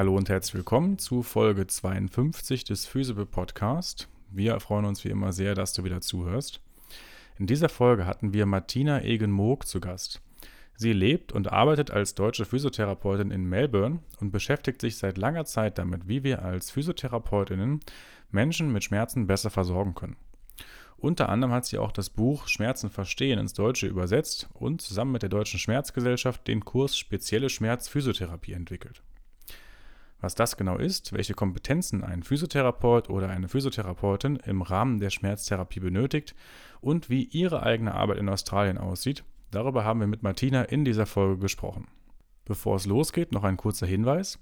Hallo und herzlich willkommen zu Folge 52 des Physible Podcast. Wir freuen uns wie immer sehr, dass du wieder zuhörst. In dieser Folge hatten wir Martina Egen-Moog zu Gast. Sie lebt und arbeitet als deutsche Physiotherapeutin in Melbourne und beschäftigt sich seit langer Zeit damit, wie wir als Physiotherapeutinnen Menschen mit Schmerzen besser versorgen können. Unter anderem hat sie auch das Buch Schmerzen verstehen ins Deutsche übersetzt und zusammen mit der Deutschen Schmerzgesellschaft den Kurs Spezielle Schmerzphysiotherapie entwickelt. Was das genau ist, welche Kompetenzen ein Physiotherapeut oder eine Physiotherapeutin im Rahmen der Schmerztherapie benötigt und wie ihre eigene Arbeit in Australien aussieht, darüber haben wir mit Martina in dieser Folge gesprochen. Bevor es losgeht, noch ein kurzer Hinweis.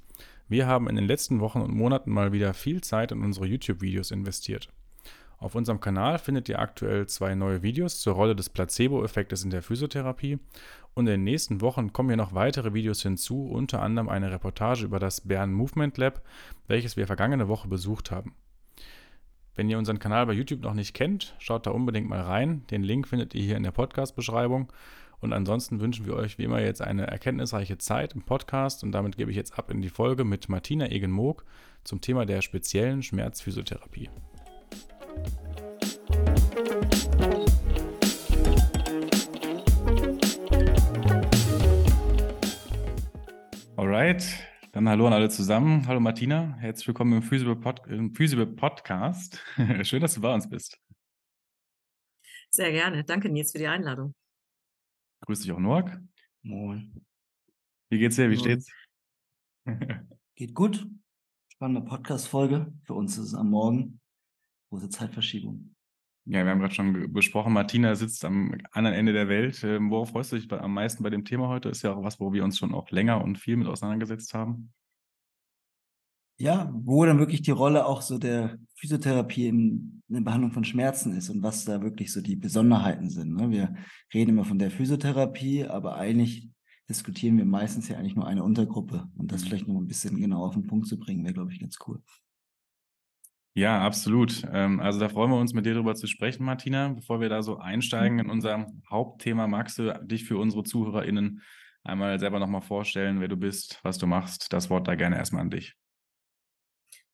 Wir haben in den letzten Wochen und Monaten mal wieder viel Zeit in unsere YouTube-Videos investiert. Auf unserem Kanal findet ihr aktuell zwei neue Videos zur Rolle des Placebo-Effektes in der Physiotherapie und in den nächsten Wochen kommen hier noch weitere Videos hinzu, unter anderem eine Reportage über das Bern Movement Lab, welches wir vergangene Woche besucht haben. Wenn ihr unseren Kanal bei YouTube noch nicht kennt, schaut da unbedingt mal rein. Den Link findet ihr hier in der Podcast-Beschreibung. Und ansonsten wünschen wir euch wie immer jetzt eine erkenntnisreiche Zeit im Podcast und damit gebe ich jetzt ab in die Folge mit Martina Egen-Moog zum Thema der speziellen Schmerzphysiotherapie. Alright, dann hallo an alle zusammen. Hallo Martina, herzlich willkommen im Physical, Pod im Physical Podcast. Schön, dass du bei uns bist. Sehr gerne. Danke, Nils, für die Einladung. Grüß dich auch, Noak. Moin. Wie geht's dir? Wie steht's? Geht gut. Spannende Podcast-Folge. Für uns ist es am Morgen. Große Zeitverschiebung. Ja, wir haben gerade schon besprochen, Martina sitzt am anderen Ende der Welt. Ähm, worauf freust du dich am meisten bei dem Thema heute? Ist ja auch was, wo wir uns schon auch länger und viel mit auseinandergesetzt haben. Ja, wo dann wirklich die Rolle auch so der Physiotherapie in, in der Behandlung von Schmerzen ist und was da wirklich so die Besonderheiten sind. Ne? Wir reden immer von der Physiotherapie, aber eigentlich diskutieren wir meistens ja eigentlich nur eine Untergruppe. Und das mhm. vielleicht noch ein bisschen genau auf den Punkt zu bringen, wäre, glaube ich, ganz cool. Ja, absolut. Ähm, also da freuen wir uns, mit dir darüber zu sprechen, Martina. Bevor wir da so einsteigen in unser Hauptthema, magst du dich für unsere ZuhörerInnen einmal selber nochmal vorstellen, wer du bist, was du machst? Das Wort da gerne erstmal an dich.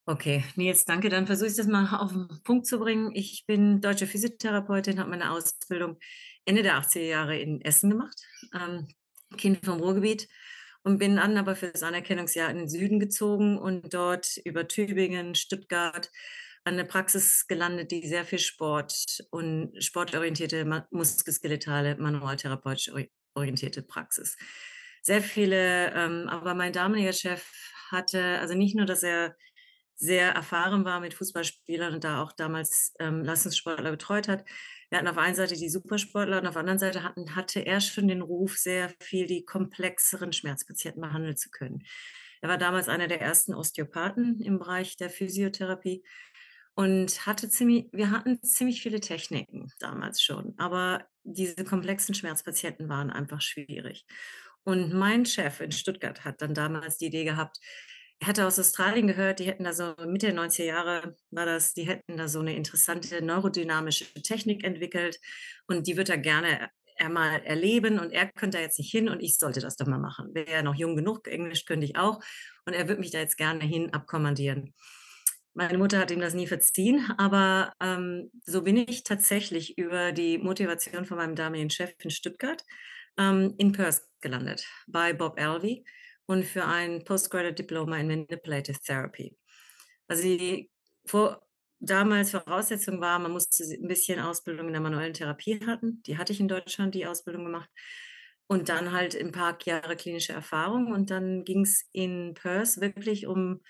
Okay, Nils, danke. Dann versuche ich das mal auf den Punkt zu bringen. Ich bin deutsche Physiotherapeutin, habe meine Ausbildung Ende der 80er Jahre in Essen gemacht, ähm, Kind vom Ruhrgebiet und bin dann aber für das Anerkennungsjahr in den Süden gezogen und dort über Tübingen, Stuttgart an eine Praxis gelandet, die sehr viel Sport und sportorientierte, muskuloskeletale, manualtherapeutisch orientierte Praxis. Sehr viele, ähm, aber mein damaliger Chef hatte, also nicht nur, dass er sehr erfahren war mit Fußballspielern und da auch damals ähm, Leistungssportler betreut hat, wir hatten auf einer Seite die Supersportler und auf der anderen Seite hatten, hatte er schon den Ruf, sehr viel die komplexeren Schmerzpatienten behandeln zu können. Er war damals einer der ersten Osteopathen im Bereich der Physiotherapie und hatte ziemlich, wir hatten ziemlich viele Techniken damals schon, aber diese komplexen Schmerzpatienten waren einfach schwierig. Und mein Chef in Stuttgart hat dann damals die Idee gehabt, hatte aus Australien gehört, die hätten da so Mitte der 90er Jahre war das, die hätten da so eine interessante neurodynamische Technik entwickelt und die wird er gerne einmal erleben und er könnte da jetzt nicht hin und ich sollte das doch mal machen. Wäre er noch jung genug, Englisch könnte ich auch und er würde mich da jetzt gerne hin abkommandieren. Meine Mutter hat ihm das nie verziehen, aber ähm, so bin ich tatsächlich über die Motivation von meinem damaligen Chef in Stuttgart ähm, in Perth gelandet, bei Bob Alvey und für ein Postgraduate Diploma in Manipulative Therapy. Also die vor, damals Voraussetzung war, man musste ein bisschen Ausbildung in der manuellen Therapie hatten. Die hatte ich in Deutschland, die Ausbildung gemacht. Und dann halt ein paar Jahre klinische Erfahrung. Und dann ging es in Perth wirklich um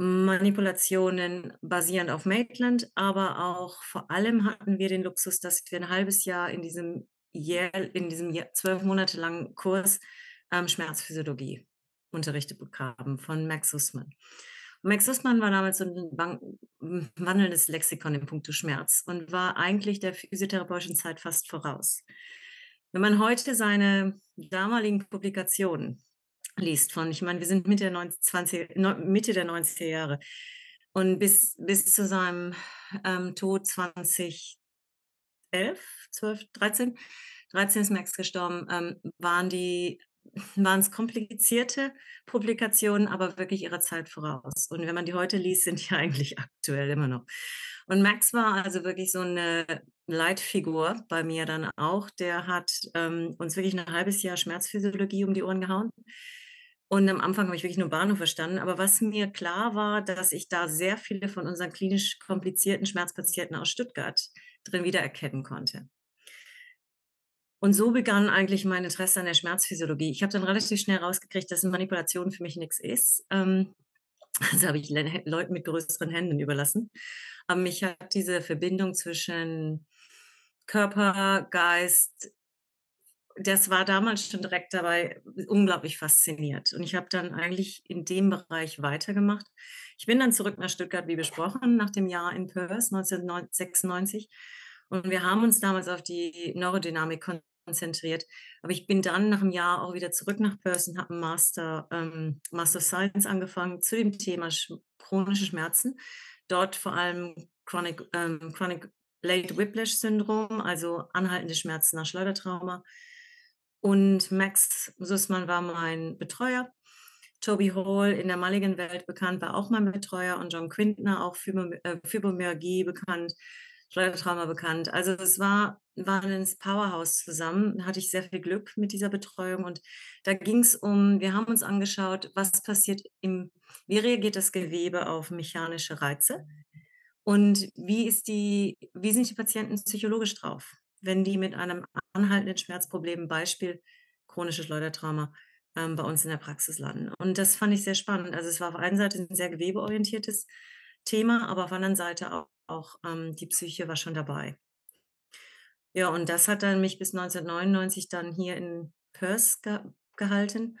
Manipulationen basierend auf Maitland, aber auch vor allem hatten wir den Luxus, dass wir ein halbes Jahr in diesem Jahr, in diesem zwölf Monate langen Kurs ähm, Schmerzphysiologie unterrichtet bekamen von Max Sussman. Und Max Sussman war damals so ein wandelndes Lexikon im Punkto Schmerz und war eigentlich der physiotherapeutischen Zeit fast voraus. Wenn man heute seine damaligen Publikationen liest, von, ich meine, wir sind Mitte der, 90, 20, Mitte der 90er Jahre und bis, bis zu seinem ähm, Tod 2011, 12, 13, 13 ist Max gestorben, ähm, waren die waren es komplizierte Publikationen, aber wirklich ihrer Zeit voraus. Und wenn man die heute liest, sind die eigentlich aktuell immer noch. Und Max war also wirklich so eine Leitfigur bei mir dann auch. Der hat ähm, uns wirklich ein halbes Jahr Schmerzphysiologie um die Ohren gehauen. Und am Anfang habe ich wirklich nur Bahnhof verstanden. Aber was mir klar war, dass ich da sehr viele von unseren klinisch komplizierten Schmerzpatienten aus Stuttgart drin wiedererkennen konnte. Und so begann eigentlich mein Interesse an der Schmerzphysiologie. Ich habe dann relativ schnell rausgekriegt, dass Manipulation für mich nichts ist. Ähm, das habe ich Leuten mit größeren Händen überlassen. Aber mich hat diese Verbindung zwischen Körper, Geist, das war damals schon direkt dabei unglaublich fasziniert. Und ich habe dann eigentlich in dem Bereich weitergemacht. Ich bin dann zurück nach Stuttgart, wie besprochen, nach dem Jahr in Perth 1996. Und wir haben uns damals auf die Neurodynamik konzentriert. Aber ich bin dann nach einem Jahr auch wieder zurück nach und habe einen Master, ähm, Master of Science angefangen zu dem Thema sch chronische Schmerzen. Dort vor allem Chronic, ähm, Chronic Late Whiplash Syndrom, also anhaltende Schmerzen nach Schleudertrauma. Und Max Sussmann war mein Betreuer. Toby Hall in der Mulligan-Welt bekannt, war auch mein Betreuer und John Quintner, auch äh, Fibromyalgie bekannt, Schleudertrauma bekannt. Also es war, war ein Powerhouse zusammen. Da hatte ich sehr viel Glück mit dieser Betreuung. Und da ging es um, wir haben uns angeschaut, was passiert im, wie reagiert das Gewebe auf mechanische Reize und wie ist die, wie sind die Patienten psychologisch drauf, wenn die mit einem anhaltenden Schmerzproblem, Beispiel chronisches Schleudertrauma, ähm, bei uns in der Praxis landen. Und das fand ich sehr spannend. Also es war auf einer Seite ein sehr gewebeorientiertes Thema, aber auf der anderen Seite auch auch ähm, die Psyche war schon dabei. Ja, und das hat dann mich bis 1999 dann hier in Perth ge gehalten.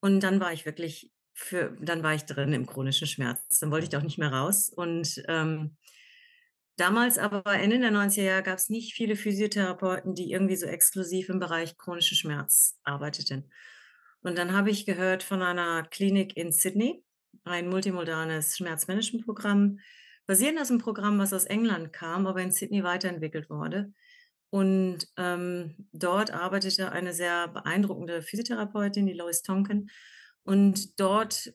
Und dann war ich wirklich für, dann war ich drin im chronischen Schmerz. Dann wollte ich doch nicht mehr raus. Und ähm, damals, aber Ende der 90er Jahre, gab es nicht viele Physiotherapeuten, die irgendwie so exklusiv im Bereich chronischer Schmerz arbeiteten. Und dann habe ich gehört von einer Klinik in Sydney, ein multimodales Schmerzmanagementprogramm, basierend aus einem Programm, was aus England kam, aber in Sydney weiterentwickelt wurde. Und ähm, dort arbeitete eine sehr beeindruckende Physiotherapeutin, die Lois Tonkin. Und dort,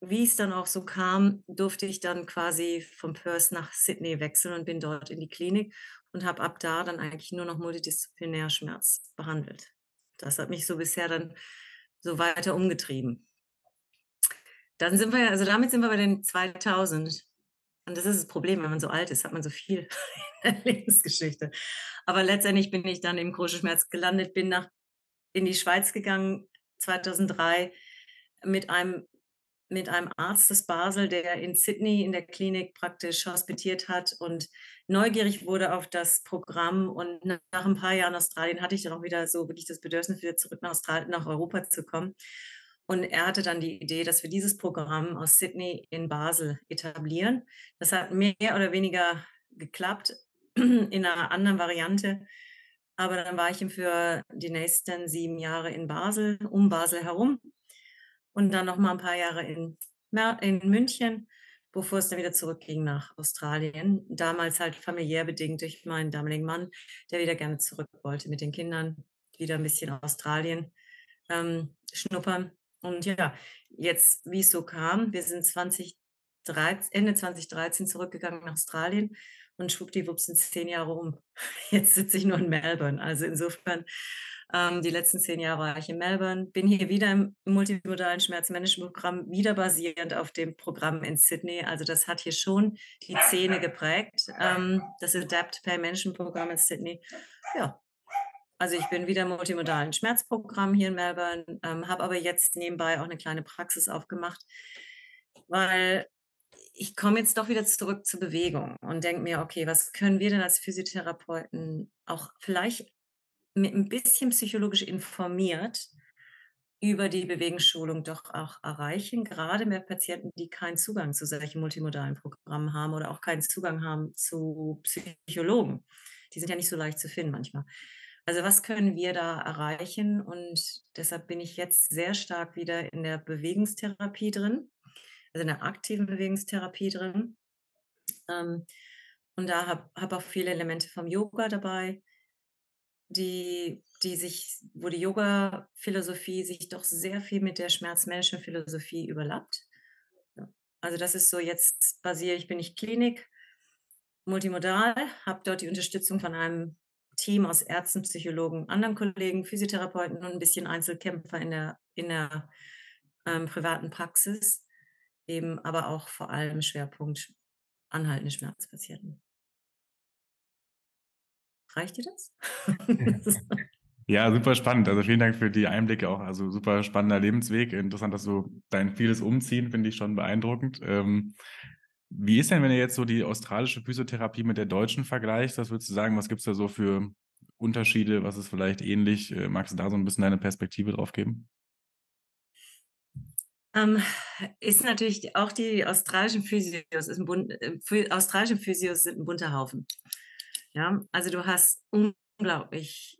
wie es dann auch so kam, durfte ich dann quasi von Perth nach Sydney wechseln und bin dort in die Klinik und habe ab da dann eigentlich nur noch multidisziplinär Schmerz behandelt. Das hat mich so bisher dann so weiter umgetrieben. Dann sind wir, also damit sind wir bei den 2000. Und das ist das Problem, wenn man so alt ist, hat man so viel in der Lebensgeschichte. Aber letztendlich bin ich dann im Schmerz gelandet, bin nach, in die Schweiz gegangen 2003 mit einem, mit einem Arzt aus Basel, der in Sydney in der Klinik praktisch hospitiert hat und neugierig wurde auf das Programm. Und nach ein paar Jahren Australien hatte ich dann auch wieder so wirklich das Bedürfnis, wieder zurück nach, Australien, nach Europa zu kommen. Und er hatte dann die Idee, dass wir dieses Programm aus Sydney in Basel etablieren. Das hat mehr oder weniger geklappt in einer anderen Variante. Aber dann war ich ihm für die nächsten sieben Jahre in Basel, um Basel herum. Und dann noch mal ein paar Jahre in, in München, bevor es dann wieder zurückging nach Australien. Damals halt familiär bedingt durch meinen damaligen Mann, der wieder gerne zurück wollte mit den Kindern, wieder ein bisschen Australien ähm, schnuppern. Und ja, jetzt, wie es so kam, wir sind 2013, Ende 2013 zurückgegangen nach Australien und schwuppdiwupps sind zehn Jahre um. Jetzt sitze ich nur in Melbourne. Also insofern, ähm, die letzten zehn Jahre war ich in Melbourne, bin hier wieder im multimodalen Schmerzmanagementprogramm, wieder basierend auf dem Programm in Sydney. Also das hat hier schon die Szene geprägt, ähm, das Adapt Pay Management Programm in Sydney. Ja, also ich bin wieder im multimodalen Schmerzprogramm hier in Melbourne, ähm, habe aber jetzt nebenbei auch eine kleine Praxis aufgemacht, weil ich komme jetzt doch wieder zurück zur Bewegung und denke mir, okay, was können wir denn als Physiotherapeuten auch vielleicht mit ein bisschen psychologisch informiert über die Bewegungsschulung doch auch erreichen, gerade mit Patienten, die keinen Zugang zu solchen multimodalen Programmen haben oder auch keinen Zugang haben zu Psychologen. Die sind ja nicht so leicht zu finden manchmal. Also was können wir da erreichen? Und deshalb bin ich jetzt sehr stark wieder in der Bewegungstherapie drin, also in der aktiven Bewegungstherapie drin. Ähm, und da habe hab auch viele Elemente vom Yoga dabei. die, die sich, wo die Yoga-Philosophie sich doch sehr viel mit der Schmerzmanagement-Philosophie überlappt. Also das ist so, jetzt basiere ich, bin ich Klinik, multimodal, habe dort die Unterstützung von einem Team aus Ärzten, Psychologen, anderen Kollegen, Physiotherapeuten und ein bisschen Einzelkämpfer in der, in der ähm, privaten Praxis, eben aber auch vor allem Schwerpunkt anhaltende Schmerzpatienten. Reicht dir das? Ja, super spannend. Also vielen Dank für die Einblicke auch. Also super spannender Lebensweg. Interessant, dass du dein vieles umziehen, finde ich schon beeindruckend. Ähm, wie ist denn, wenn ihr jetzt so die australische Physiotherapie mit der deutschen vergleicht? Was würdest du sagen? Was gibt es da so für Unterschiede? Was ist vielleicht ähnlich? Äh, magst du da so ein bisschen deine Perspektive drauf geben? Ähm, ist natürlich auch die australischen Physios, ist ein Bund, äh, australische Physios sind ein bunter Haufen. Ja, also du hast unglaublich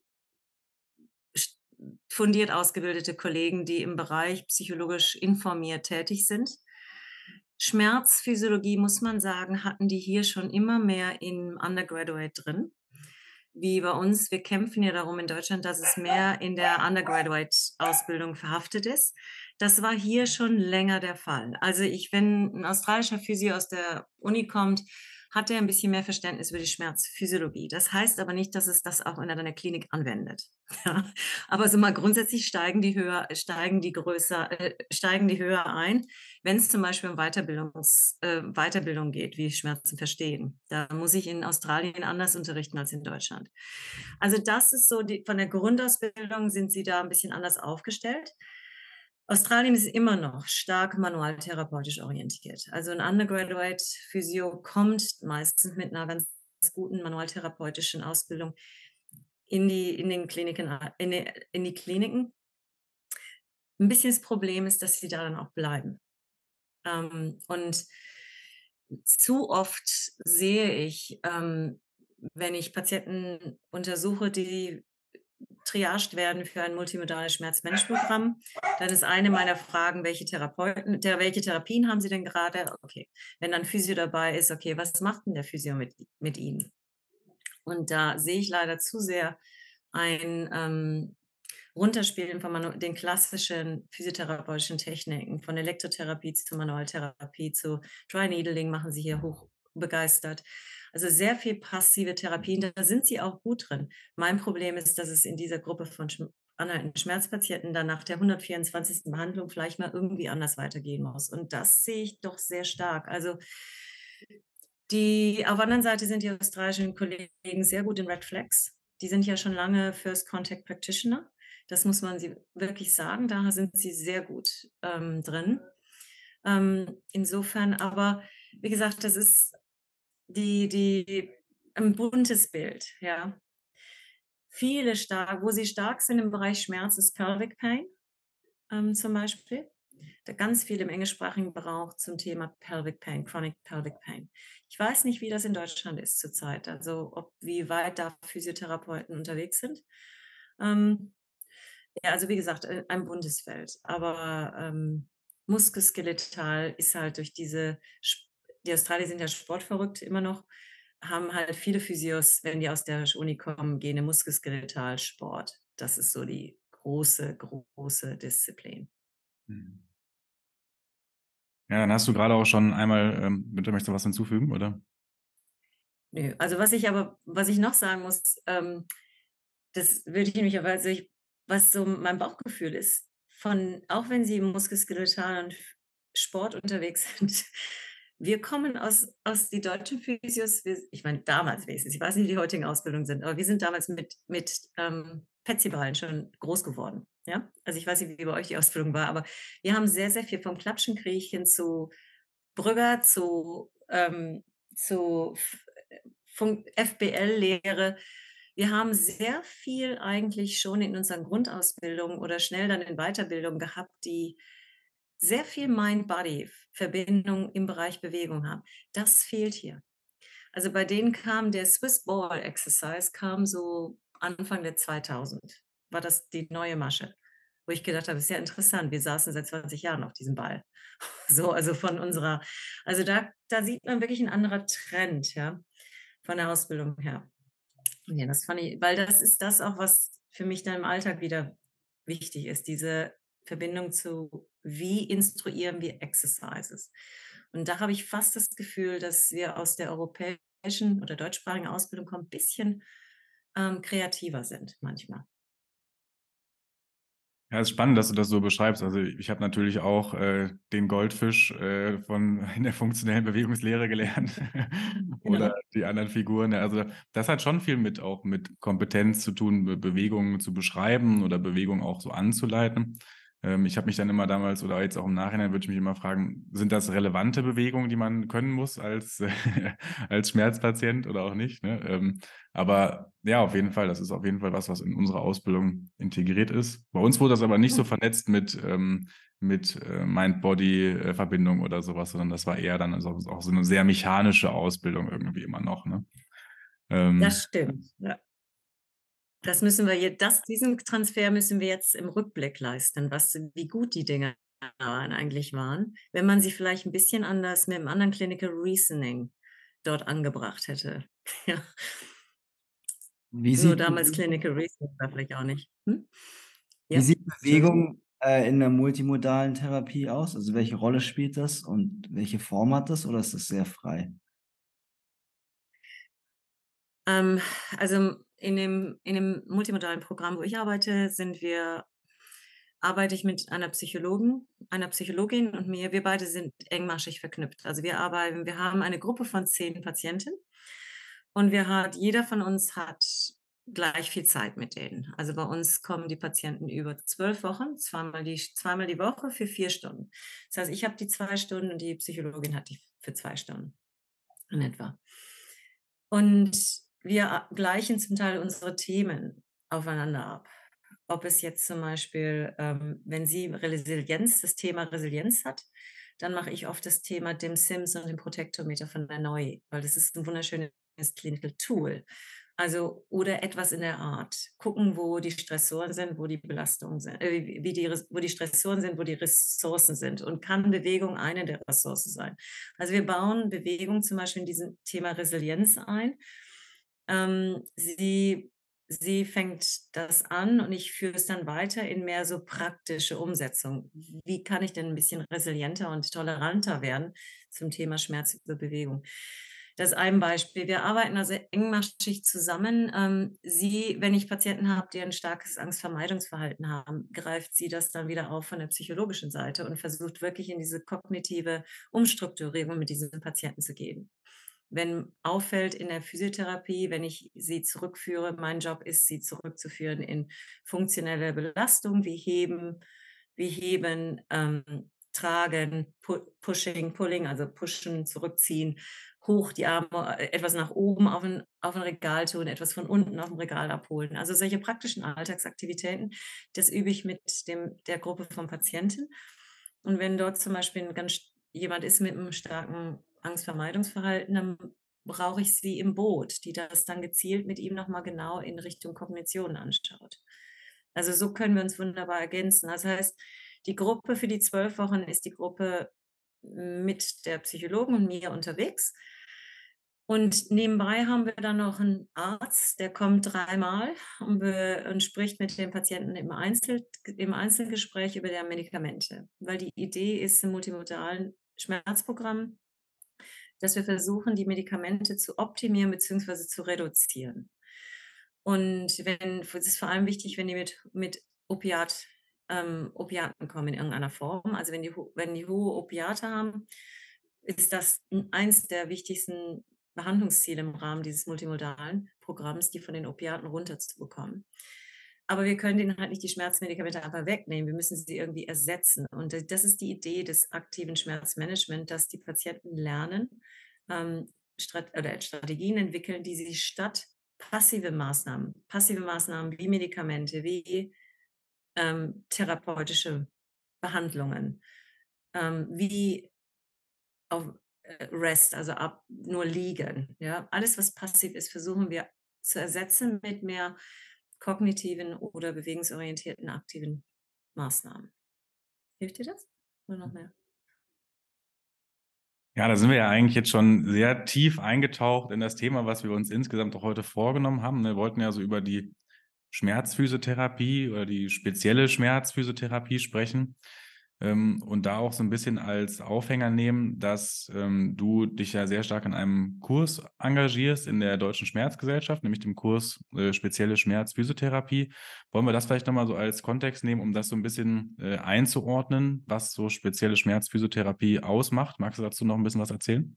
fundiert ausgebildete Kollegen, die im Bereich psychologisch informiert tätig sind. Schmerzphysiologie, muss man sagen, hatten die hier schon immer mehr in Undergraduate drin. Wie bei uns, wir kämpfen ja darum in Deutschland, dass es mehr in der Undergraduate-Ausbildung verhaftet ist. Das war hier schon länger der Fall. Also ich, wenn ein australischer Physio aus der Uni kommt, hat er ein bisschen mehr Verständnis über die Schmerzphysiologie. Das heißt aber nicht, dass es das auch in einer Klinik anwendet. Ja? Aber so mal grundsätzlich steigen die höher, steigen die größer, äh, steigen die höher ein, wenn es zum Beispiel um Weiterbildungs, äh, Weiterbildung geht, wie Schmerzen verstehen. Da muss ich in Australien anders unterrichten als in Deutschland. Also das ist so, die, von der Grundausbildung sind sie da ein bisschen anders aufgestellt. Australien ist immer noch stark manualtherapeutisch orientiert. Also ein Undergraduate Physio kommt meistens mit einer ganz guten manualtherapeutischen Ausbildung in die, in den Kliniken, in die, in die Kliniken. Ein bisschen das Problem ist, dass sie da dann auch bleiben. Ähm, und zu oft sehe ich, ähm, wenn ich Patienten untersuche, die triaged werden für ein multimodales Schmerzmanagementprogramm. Dann ist eine meiner Fragen, welche Therapeuten, der, welche Therapien haben Sie denn gerade? Okay, wenn dann Physio dabei ist, okay, was macht denn der Physio mit, mit Ihnen? Und da sehe ich leider zu sehr ein ähm, Runterspielen von den klassischen physiotherapeutischen Techniken, von Elektrotherapie zu Manualtherapie zu Dry Needling machen sie hier hoch begeistert. Also sehr viel passive Therapien, da sind sie auch gut drin. Mein Problem ist, dass es in dieser Gruppe von Schmerzpatienten dann nach der 124. Behandlung vielleicht mal irgendwie anders weitergehen muss. Und das sehe ich doch sehr stark. Also die, auf der anderen Seite sind die australischen Kollegen sehr gut in Red Flags. Die sind ja schon lange First Contact Practitioner. Das muss man sie wirklich sagen. Da sind sie sehr gut ähm, drin. Ähm, insofern, aber wie gesagt, das ist die, die, ein buntes Bild, ja. Viele stark, wo sie stark sind im Bereich Schmerz, ist Pelvic Pain ähm, zum Beispiel. Da ganz viel im englischsprachigen Gebrauch zum Thema Pelvic Pain, Chronic Pelvic Pain. Ich weiß nicht, wie das in Deutschland ist zurzeit, also ob wie weit da Physiotherapeuten unterwegs sind. Ähm, ja, also wie gesagt, äh, ein buntes Feld. Aber ähm, muskuskeletal ist halt durch diese die Australier sind ja sportverrückt immer noch, haben halt viele Physios, wenn die aus der Uni kommen, gehen im Muskelskeletalsport. Das ist so die große, große Disziplin. Mhm. Ja, dann hast du gerade auch schon einmal, ähm, bitte möchtest du was hinzufügen, oder? Nö, also was ich aber, was ich noch sagen muss, ähm, das würde ich nämlich, also ich, was so mein Bauchgefühl ist, von, auch wenn sie im Muskelskeletal Sport unterwegs sind, wir kommen aus, aus die deutschen Physios, wir, ich meine damals wenigstens, ich weiß nicht, wie die heutigen Ausbildungen sind, aber wir sind damals mit, mit ähm, Petsy-Ballen schon groß geworden. Ja? Also ich weiß nicht, wie bei euch die Ausbildung war, aber wir haben sehr, sehr viel vom Klapschenkriechchen zu Brügger, zu, ähm, zu FBL-Lehre. Wir haben sehr viel eigentlich schon in unseren Grundausbildungen oder schnell dann in Weiterbildung gehabt, die sehr viel Mind-Body-Verbindung im Bereich Bewegung haben. Das fehlt hier. Also bei denen kam der Swiss Ball Exercise, kam so Anfang der 2000, war das die neue Masche, wo ich gedacht habe, ist ja interessant, wir saßen seit 20 Jahren auf diesem Ball. So, also von unserer, also da, da sieht man wirklich ein anderer Trend, ja, von der Ausbildung her. Ja, das fand ich weil das ist das auch, was für mich dann im Alltag wieder wichtig ist, diese Verbindung zu wie instruieren wir Exercises? Und da habe ich fast das Gefühl, dass wir aus der europäischen oder deutschsprachigen Ausbildung kommen, 'n bisschen, ähm, kreativer sind manchmal. Ja, ist spannend, dass du das so beschreibst. Also, ich habe natürlich auch, äh, den Goldfisch, äh, von in der funktionellen Bewegungslehre gelernt oder Genau. die anderen Figuren. Also, das hat schon viel mit auch mit Kompetenz zu tun, Be Bewegungen zu beschreiben oder Bewegungen auch so anzuleiten. Ähm, ich habe mich dann immer damals oder jetzt auch im Nachhinein würde ich mich immer fragen, sind das relevante Bewegungen, die man können muss als als Schmerzpatient oder auch nicht, ne? Ähm, aber ja, auf jeden Fall, das ist auf jeden Fall was, was in unserer Ausbildung integriert ist. Bei uns wurde das aber nicht so vernetzt mit, ähm, mit, äh, Mind-Body, äh, Verbindung oder so was, sondern das war eher dann also auch so 'ne sehr mechanische Ausbildung irgendwie immer noch, ne? Das stimmt, ja. Das müssen wir je das diesen Transfer müssen wir jetzt im Rückblick leisten, was wie gut die Dinge eigentlich waren, wenn man sie vielleicht 'n bisschen anders mit 'nem anderen Clinical Reasoning dort angebracht hätte. Ja. Wie sieht damals Clinical Reasoning war vielleicht auch nicht hm? wie Ja, sieht Entschuldigung. Bewegung, äh, in der multimodalen Therapie aus? Also, welche Rolle spielt das und welche Form hat das oder ist das sehr frei? Ähm, also, in dem in dem multimodalen Programm, wo ich arbeite, sind wir arbeite ich mit einer Psychologen einer Psychologin und mir. Wir beide sind engmaschig verknüpft. Also, wir arbeiten wir haben eine Gruppe von 10 Patienten und wir hat jeder von uns hat gleich viel Zeit mit denen. Also, bei uns kommen die Patienten über 12 Wochen, zweimal die zweimal die Woche für 4 Stunden. Das heißt, ich habe die 2 Stunden und die Psychologin hat die für 2 Stunden in etwa. Und wir a gleichen zum Teil unsere Themen aufeinander ab. Ob es jetzt zum Beispiel, ähm, wenn sie Resilienz das Thema Resilienz hat, dann mache ich oft das Thema DIM-SIMS und den Protektometer von der NEU, weil das ist 'n wunderschönes Clinical Tool. Also oder etwas in der Art. Gucken, wo die Stressoren sind, wo die Belastungen sind äh, wie die wo die Stressoren sind, wo die Ressourcen sind und kann Bewegung eine der Ressourcen sein. Also, wir bauen Bewegung zum Beispiel in diesem Thema Resilienz ein. Ähm, sie sie fängt das an und ich führe es dann weiter in mehr so praktische Umsetzung. Wie kann ich denn 'n bisschen resilienter und toleranter werden zum Thema Schmerz über Bewegung? Das ist ein Beispiel. Wir arbeiten also engmaschig zusammen. Ähm, sie wenn ich Patienten habe, die ein starkes Angstvermeidungsverhalten haben, greift sie das dann wieder auf von der psychologischen Seite und versucht wirklich in diese kognitive Umstrukturierung mit diesen Patienten zu gehen. Wenn auffällt in der Physiotherapie, wenn ich sie zurückführe mein Job ist, sie zurückzuführen in funktionelle Belastung wie Heben wie Heben, ähm, Tragen, Pu Pushing, Pulling, also pushen, zurückziehen, hoch die Arme, äh, etwas nach oben auf 'n auf 'n Regal tun, etwas von unten aufm Regal abholen. Also, solche praktischen Alltagsaktivitäten, das übe ich mit dem der Gruppe von Patienten. Und wenn dort zum Beispiel ganz jemand ist mit 'nem starken Angstvermeidungsverhalten, dann brauche ich sie im Boot, die das dann gezielt mit ihm noch mal genau in Richtung Kognition anschaut. Also, so können wir uns wunderbar ergänzen. Das heißt, die Gruppe für die 12 Wochen ist die Gruppe mit der Psychologin und mir unterwegs. Und nebenbei haben wir dann noch 'n Arzt, der kommt dreimal und und spricht mit den Patienten im Einzel im Einzelgespräch über deren Medikamente. Weil die Idee ist im multimodalen Schmerzprogramm dass wir versuchen, die Medikamente zu optimieren beziehungsweise zu reduzieren. Und wenn es ist vor allem wichtig, wenn die mit mit Opiat ähm, Opiaten kommen in irgendeiner Form. Also, wenn die wenn die hohe Opiate haben, ist das eins der wichtigsten Behandlungsziele im Rahmen dieses multimodalen Programms, die von den Opiaten runterzubekommen. Aber wir können denen halt nicht die Schmerzmedikamente einfach wegnehmen. Wir müssen sie irgendwie ersetzen. Und das ist die Idee des aktiven Schmerzmanagement, dass die Patienten lernen, ähm, Strat oder Strategien entwickeln, die sie statt passive Maßnahmen passive Maßnahmen wie Medikamente, wie, ähm, therapeutische Behandlungen, ähm, wie auf, äh, Rest, also ab nur liegen, ja? Alles, was passiv ist, versuchen wir zu ersetzen mit mehr kognitiven oder bewegungsorientierten aktiven Maßnahmen. Hilft dir das oder noch mehr? Ja, da sind wir ja eigentlich jetzt schon sehr tief eingetaucht in das Thema, was wir uns insgesamt auch heute vorgenommen haben. Wir wollten ja so über die Schmerzphysiotherapie oder die spezielle Schmerzphysiotherapie sprechen. Ähm, und da auch so ein bisschen als Aufhänger nehmen, dass ähm, du dich ja sehr stark in einem Kurs engagierst in der Deutschen Schmerzgesellschaft, nämlich dem Kurs äh, Spezielle Schmerzphysiotherapie. Wollen wir das vielleicht nochmal so als Kontext nehmen, um das so ein bisschen äh, einzuordnen, was so spezielle Schmerzphysiotherapie ausmacht? Magst du dazu noch ein bisschen was erzählen?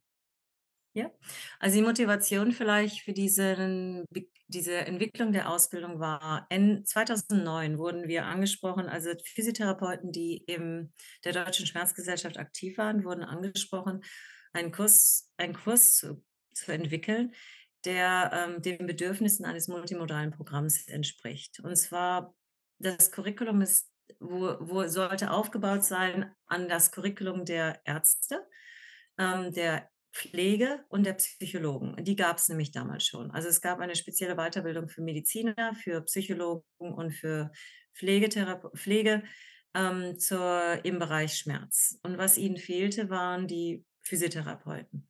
Ja, also die Motivation vielleicht für diesen, diese Entwicklung der Ausbildung war, in 2009 wurden wir angesprochen, also Physiotherapeuten, die in der Deutschen Schmerzgesellschaft aktiv waren, wurden angesprochen, einen Kurs, einen Kurs zu, zu entwickeln, der ähm, den Bedürfnissen eines multimodalen Programms entspricht. Und zwar, das Curriculum ist, wo, wo sollte aufgebaut sein an das Curriculum der Ärzte, ähm, der Pflege und der Psychologen. Die gab es nämlich damals schon. Also es gab eine spezielle Weiterbildung für Mediziner, für Psychologen und für Pflege ähm, zur, im Bereich Schmerz. Und was ihnen fehlte, waren die Physiotherapeuten.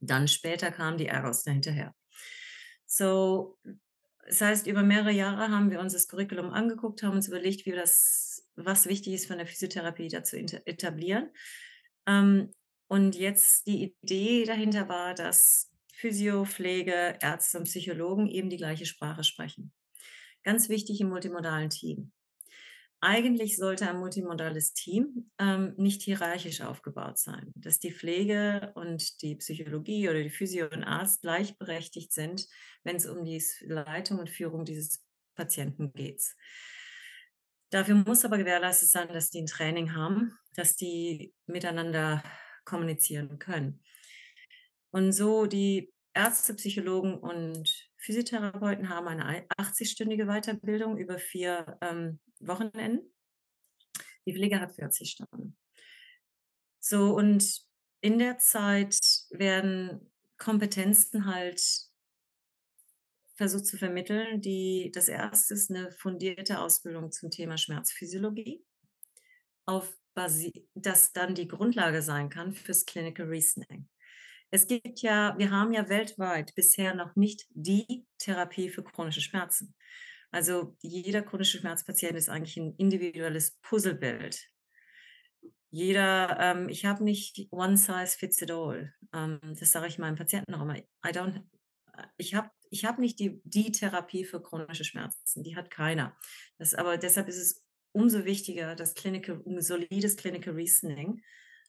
Dann später kamen die Ergos dahinterher. So, das heißt, über mehrere Jahre haben wir uns das Curriculum angeguckt, haben uns überlegt, wie das, was wichtig ist von der Physiotherapie dazu etablieren. Ähm, und jetzt die Idee dahinter war, dass Physio, Pflege, Ärzte und Psychologen eben die gleiche Sprache sprechen. Ganz wichtig im multimodalen Team. Eigentlich sollte ein multimodales Team ähm, nicht hierarchisch aufgebaut sein, dass die Pflege und die Psychologie oder die Physio und Arzt gleichberechtigt sind, wenn es um die Leitung und Führung dieses Patienten geht. Dafür muss aber gewährleistet sein, dass die ein Training haben, dass die miteinander kommunizieren können. Und so die Ärzte, Psychologen und Physiotherapeuten haben eine 80-stündige Weiterbildung über vier ähm, Wochenenden. Die Pflege hat 40 Stunden. So, und in der Zeit werden Kompetenzen halt versucht zu vermitteln, die das erste ist eine fundierte Ausbildung zum Thema Schmerzphysiologie auf das dann die Grundlage sein kann fürs Clinical Reasoning. Es gibt ja, wir haben ja weltweit bisher noch nicht die Therapie für chronische Schmerzen. Also jeder chronische Schmerzpatient ist eigentlich ein individuelles Puzzlebild. Jeder, ähm, ich habe nicht one size fits it all. Ähm, das sage ich meinen Patienten auch immer. I don't, ich habe ich hab nicht die, die Therapie für chronische Schmerzen. Die hat keiner. Das, aber deshalb ist es umso wichtiger, das Clinical, um solides Clinical Reasoning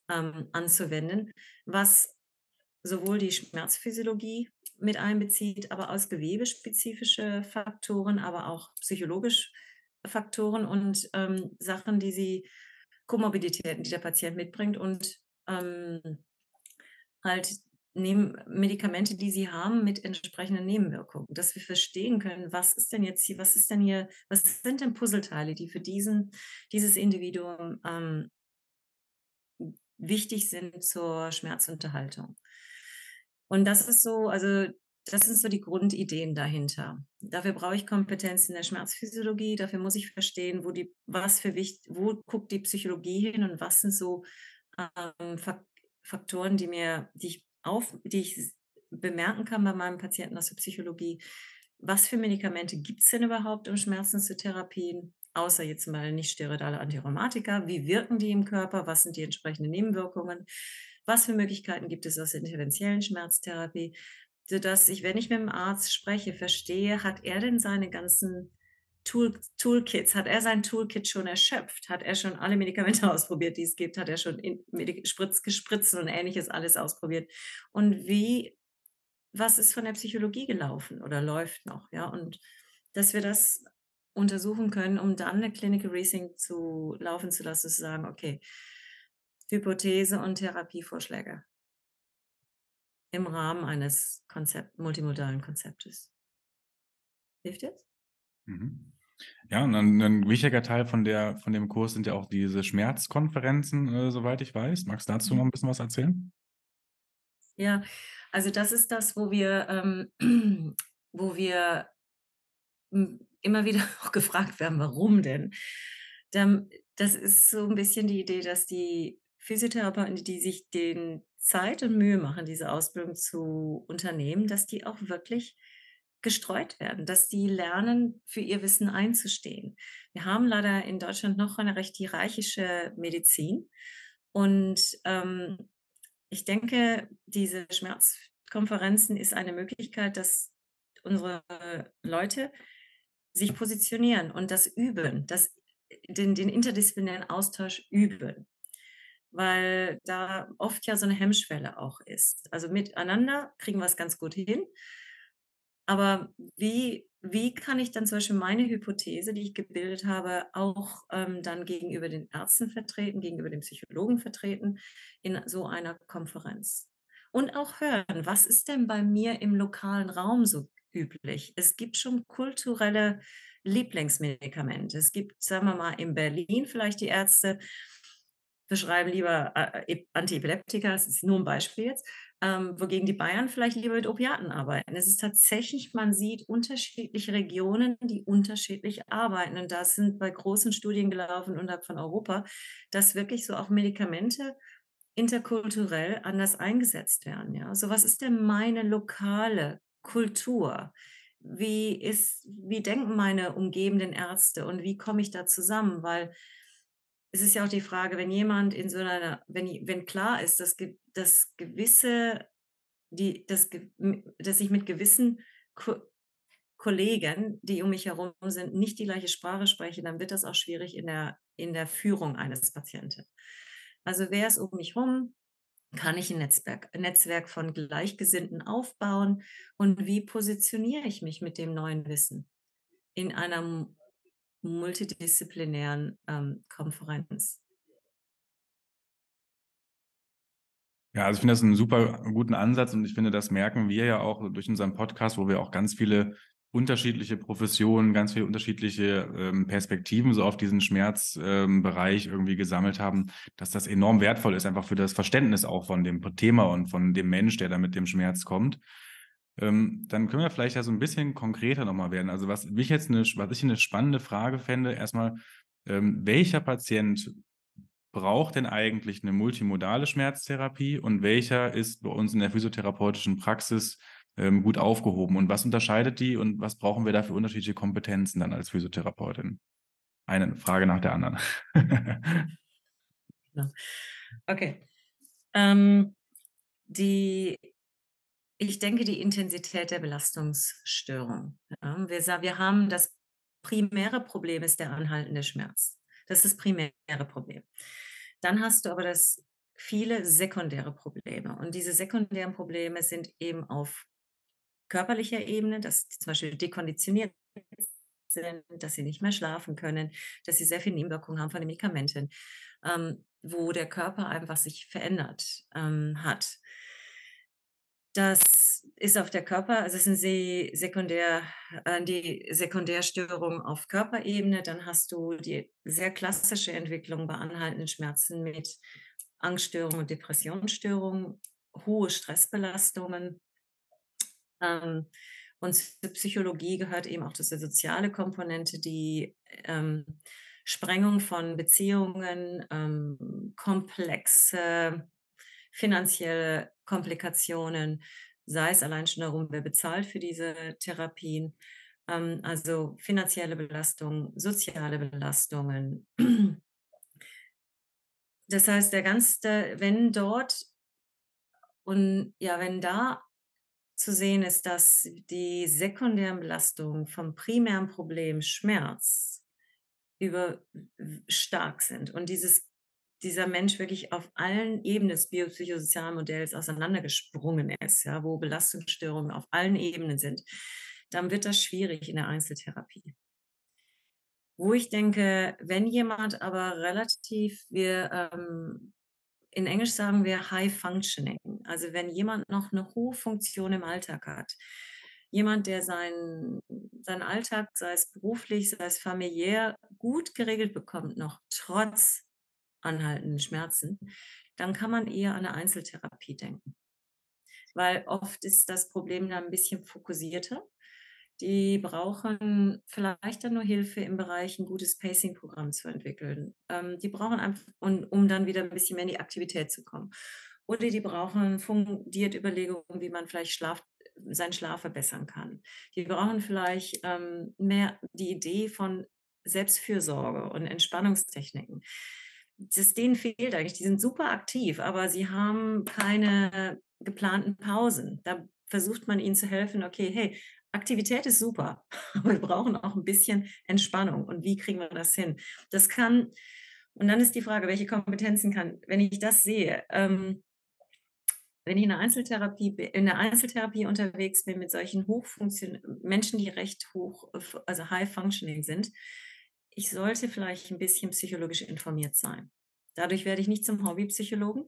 ähm, anzuwenden, was sowohl die Schmerzphysiologie mit einbezieht, aber aus gewebespezifische Faktoren, aber auch psychologisch Faktoren und ähm, Sachen, die sie, Komorbiditäten, die der Patient mitbringt und ähm, halt nehmen Medikamente, die sie haben, mit entsprechenden Nebenwirkungen, dass wir verstehen können, was ist denn jetzt hier, was ist denn hier, was sind denn Puzzleteile, die für diesen, dieses Individuum ähm, wichtig sind zur Schmerzunterhaltung. Und das ist so, also das sind so die Grundideen dahinter. Dafür brauche ich Kompetenz in der Schmerzphysiologie, dafür muss ich verstehen, wo die, was für wichtig, wo guckt die Psychologie hin und was sind so ähm, Faktoren, die mir, die ich auf, die ich bemerken kann bei meinem Patienten aus der Psychologie. Was für Medikamente gibt es denn überhaupt, um Schmerzen zu therapien? Außer jetzt mal nicht steroidale Antirheumatika. Wie wirken die im Körper? Was sind die entsprechenden Nebenwirkungen? Was für Möglichkeiten gibt es aus der interventiellen Schmerztherapie? Sodass ich, wenn ich mit dem Arzt spreche, verstehe, hat er denn seine ganzen Tool, Toolkits, hat er sein Toolkit schon erschöpft? Hat er schon alle Medikamente ausprobiert, die es gibt? Hat er schon in Spritz, gespritzt und ähnliches alles ausprobiert? Und wie, was ist von der Psychologie gelaufen oder läuft noch? Ja, und dass wir das untersuchen können, um dann eine Clinical Reasoning zu laufen zu lassen, zu sagen, okay, Hypothese und Therapievorschläge im Rahmen eines Konzept, multimodalen Konzeptes. Hilft jetzt? Mhm. Ja, und ein, ein wichtiger Teil von der, von dem Kurs sind ja auch diese Schmerzkonferenzen, äh, soweit ich weiß. Magst du dazu noch ein bisschen was erzählen? Ja, also das ist das, wo wir, ähm, wo wir immer wieder auch gefragt werden, warum denn? Das ist so ein bisschen die Idee, dass die Physiotherapeuten, die sich den Zeit und Mühe machen, diese Ausbildung zu unternehmen, dass die auch wirklich gestreut werden, dass die lernen, für ihr Wissen einzustehen. Wir haben leider in Deutschland noch eine recht hierarchische Medizin. Und ähm, ich denke, diese Schmerzkonferenzen ist eine Möglichkeit, dass unsere Leute sich positionieren und das üben, das, den, den interdisziplinären Austausch üben weil da oft ja so eine Hemmschwelle auch ist. Also miteinander kriegen wir es ganz gut hin. Aber wie, wie kann ich dann zum Beispiel meine Hypothese, die ich gebildet habe, auch ähm, dann gegenüber den Ärzten vertreten, gegenüber den Psychologen vertreten in so einer Konferenz? Und auch hören, was ist denn bei mir im lokalen Raum so üblich? Es gibt schon kulturelle Lieblingsmedikamente. Es gibt, sagen wir mal, in Berlin vielleicht die Ärzte, verschreiben lieber äh, Antiepileptika, das ist nur ein Beispiel jetzt, ähm, wogegen die Bayern vielleicht lieber mit Opiaten arbeiten. Es ist tatsächlich, man sieht unterschiedliche Regionen, die unterschiedlich arbeiten. Und das sind bei großen Studien gelaufen unterhalb von Europa, dass wirklich so auch Medikamente interkulturell anders eingesetzt werden. Ja? So was ist denn meine lokale Kultur? Wie, ist, wie denken meine umgebenden Ärzte und wie komme ich da zusammen? Weil es ist ja auch die Frage, wenn jemand in so einer, wenn, wenn klar ist, dass, dass gewisse, die, dass, dass ich mit gewissen Ko Kollegen, die um mich herum sind, nicht die gleiche Sprache spreche, dann wird das auch schwierig in der, in der Führung eines Patienten. Also wer ist um mich herum? Kann ich ein Netzwerk, ein Netzwerk von Gleichgesinnten aufbauen? Und wie positioniere ich mich mit dem neuen Wissen in einer multidisziplinären ähm, Konferenz. Ja, also ich finde das einen super guten Ansatz und ich finde, das merken wir ja auch durch unseren Podcast, wo wir auch ganz viele unterschiedliche Professionen, ganz viele unterschiedliche ähm, Perspektiven so auf diesen Schmerzbereich ähm, irgendwie gesammelt haben, dass das enorm wertvoll ist, einfach für das Verständnis auch von dem Thema und von dem Mensch, der da mit dem Schmerz kommt. Ähm, dann können wir vielleicht ja so ein bisschen konkreter nochmal werden. Also was mich jetzt eine, was ich eine spannende Frage fände, erstmal, ähm, welcher Patient braucht denn eigentlich eine multimodale Schmerztherapie und welcher ist bei uns in der physiotherapeutischen Praxis ähm, gut aufgehoben und was unterscheidet die und was brauchen wir da für unterschiedliche Kompetenzen dann als Physiotherapeutin? Eine Frage nach der anderen. okay. Ähm, die ich denke, die Intensität der Belastungsstörung. Wir, wir haben das primäre Problem ist der anhaltende Schmerz. Das ist das primäre Problem. Dann hast du aber das viele sekundäre Probleme. Und diese sekundären Probleme sind eben auf körperlicher Ebene, dass zum Beispiel dekonditioniert sind, dass sie nicht mehr schlafen können, dass sie sehr viele Nebenwirkungen haben von den Medikamenten, ähm, wo der Körper einfach sich verändert ähm, hat. Das ist auf der Körper, also sind sie sekundär, äh, die Sekundärstörung auf Körperebene. Dann hast du die sehr klassische Entwicklung bei anhaltenden Schmerzen mit Angststörungen und Depressionsstörungen, hohe Stressbelastungen. Ähm, und zur Psychologie gehört eben auch diese soziale Komponente, die ähm, Sprengung von Beziehungen, ähm, komplexe finanzielle Komplikationen, sei es allein schon darum, wer bezahlt für diese Therapien, ähm, also finanzielle Belastung, soziale Belastungen. Das heißt, der ganze, wenn dort und ja, wenn da zu sehen ist, dass die sekundären Belastungen vom primären Problem Schmerz über stark sind und dieses dieser Mensch wirklich auf allen Ebenen des biopsychosozialen Modells auseinandergesprungen ist, ja, wo Belastungsstörungen auf allen Ebenen sind, dann wird das schwierig in der Einzeltherapie. Wo ich denke, wenn jemand aber relativ, wir ähm, in Englisch sagen wir High Functioning, also wenn jemand noch eine hohe Funktion im Alltag hat, jemand, der seinen, seinen Alltag, sei es beruflich, sei es familiär, gut geregelt bekommt, noch trotz anhaltenden Schmerzen, dann kann man eher an eine Einzeltherapie denken. Weil oft ist das Problem dann ein bisschen fokussierter. Die brauchen vielleicht dann nur Hilfe im Bereich, ein gutes Pacing-Programm zu entwickeln. Ähm, die brauchen einfach, um, um dann wieder ein bisschen mehr in die Aktivität zu kommen. oder die brauchen fundiert Überlegungen, wie man vielleicht Schlaf, seinen Schlaf verbessern kann. Die brauchen vielleicht ähm, mehr die Idee von Selbstfürsorge und Entspannungstechniken. Das denen fehlt eigentlich. Die sind super aktiv, aber sie haben keine geplanten Pausen. Da versucht man ihnen zu helfen, okay, hey, Aktivität ist super, aber wir brauchen auch ein bisschen Entspannung. Und wie kriegen wir das hin? Das kann, und dann ist die Frage, welche Kompetenzen kann, wenn ich das sehe, ähm, wenn ich in der Einzeltherapie, in der Einzeltherapie unterwegs bin mit solchen Hochfunktion Menschen, die recht hoch, also high functioning sind, ich sollte vielleicht ein bisschen psychologisch informiert sein. Dadurch werde ich nicht zum Hobbypsychologen,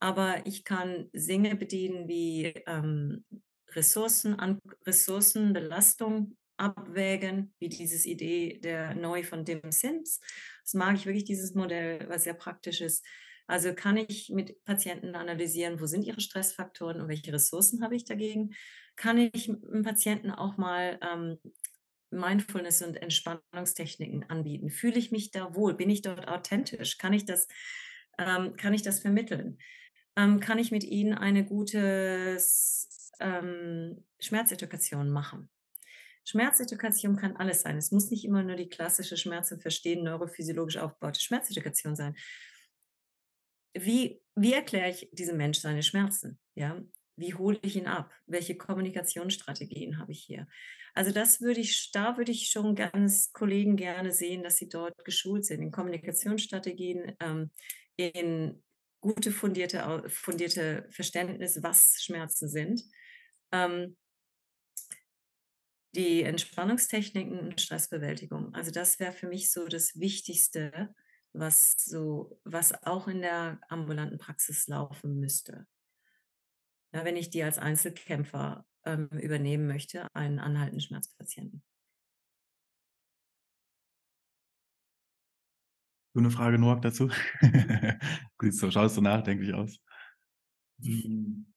aber ich kann Dinge bedienen wie ähm, Ressourcen, an, Ressourcenbelastung abwägen, wie dieses Idee der Neu von Dim Sims. Das mag ich wirklich, dieses Modell, was sehr praktisch ist. Also kann ich mit Patienten analysieren, wo sind ihre Stressfaktoren und welche Ressourcen habe ich dagegen? Kann ich mit Patienten auch mal ähm, Mindfulness und Entspannungstechniken anbieten? Fühle ich mich da wohl? Bin ich dort authentisch? Kann ich das, ähm, kann ich das vermitteln? Ähm, kann ich mit ihnen eine gute ähm, Schmerzedukation machen? Schmerzedukation kann alles sein. Es muss nicht immer nur die klassische Schmerz- und Verstehen neurophysiologisch aufgebaute Schmerzedukation sein wie, wie erkläre ich diesem Mensch seine Schmerzen? Ja? Wie hole ich ihn ab? Welche Kommunikationsstrategien habe ich hier? Also das würde ich, da würde ich schon ganz Kollegen gerne sehen, dass sie dort geschult sind in Kommunikationsstrategien, ähm, in gute fundierte, fundierte Verständnis, was Schmerzen sind. Ähm, die Entspannungstechniken und Stressbewältigung. Also das wäre für mich so das Wichtigste, was so, was auch in der ambulanten Praxis laufen müsste. Ja, wenn ich die als Einzelkämpfer ähm, übernehmen möchte, einen anhaltenden Schmerzpatienten. Du eine Frage, Noak, dazu? so schaust du nachdenklich aus. Hm.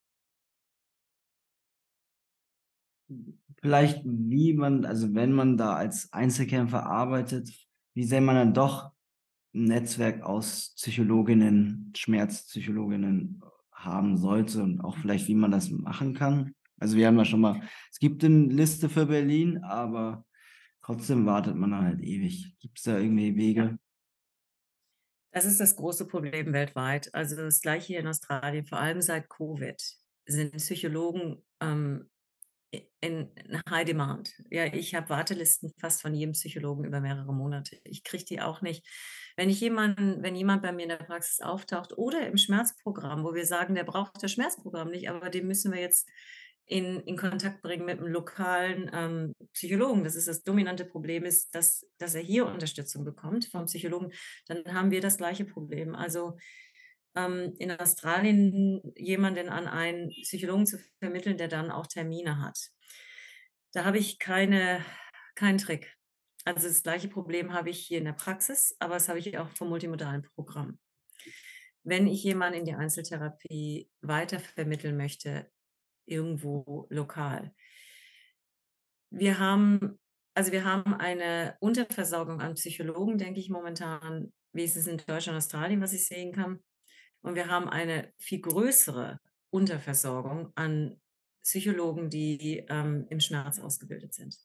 Vielleicht, wie man, also wenn man da als Einzelkämpfer arbeitet, wie sehr man dann doch Netzwerk aus Psychologinnen, Schmerzpsychologinnen haben sollte und auch vielleicht, wie man das machen kann. Also wir haben ja schon mal, es gibt eine Liste für Berlin, aber trotzdem wartet man halt ewig. Gibt es da irgendwie Wege? Das ist das große Problem weltweit. Also das gleiche hier in Australien, vor allem seit Covid, sind Psychologen ähm, in High Demand. Ja, ich habe Wartelisten fast von jedem Psychologen über mehrere Monate. Ich kriege die auch nicht. Wenn ich jemanden, wenn jemand bei mir in der Praxis auftaucht oder im Schmerzprogramm, wo wir sagen, der braucht das Schmerzprogramm nicht, aber den müssen wir jetzt in, in Kontakt bringen mit einem lokalen ähm, Psychologen. Das ist das dominante Problem, ist, dass, dass er hier Unterstützung bekommt vom Psychologen. Dann haben wir das gleiche Problem. Also ähm, in Australien jemanden an einen Psychologen zu vermitteln, der dann auch Termine hat. Da habe ich keine, keinen Trick. Also das gleiche Problem habe ich hier in der Praxis, aber das habe ich auch vom multimodalen Programm. Wenn ich jemanden in die Einzeltherapie weitervermitteln möchte, irgendwo lokal. Wir haben, also wir haben eine Unterversorgung an Psychologen, denke ich momentan, ist in Deutschland und Australien, was ich sehen kann. Und wir haben eine viel größere Unterversorgung an Psychologen, die ähm, im Schmerz ausgebildet sind.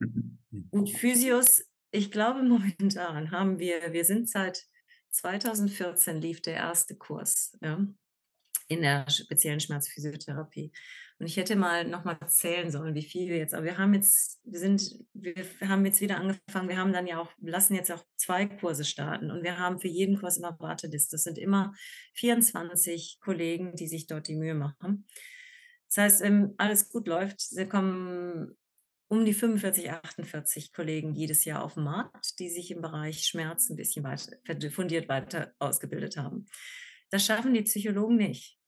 Mhm. Und Physios, ich glaube momentan haben wir, wir sind seit 2014 lief der erste Kurs ja, in der speziellen Schmerzphysiotherapie. Und ich hätte mal nochmal zählen sollen, wie viel wir jetzt, aber wir haben jetzt, wir sind, wir haben jetzt wieder angefangen, wir haben dann ja auch, lassen jetzt auch zwei Kurse starten und wir haben für jeden Kurs immer Warteliste. Das sind immer 24 Kollegen, die sich dort die Mühe machen. Das heißt, wenn alles gut läuft, sie kommen um die 45, 48 Kollegen jedes Jahr auf den Markt, die sich im Bereich Schmerz ein bisschen weiter, fundiert weiter ausgebildet haben. Das schaffen die Psychologen nicht.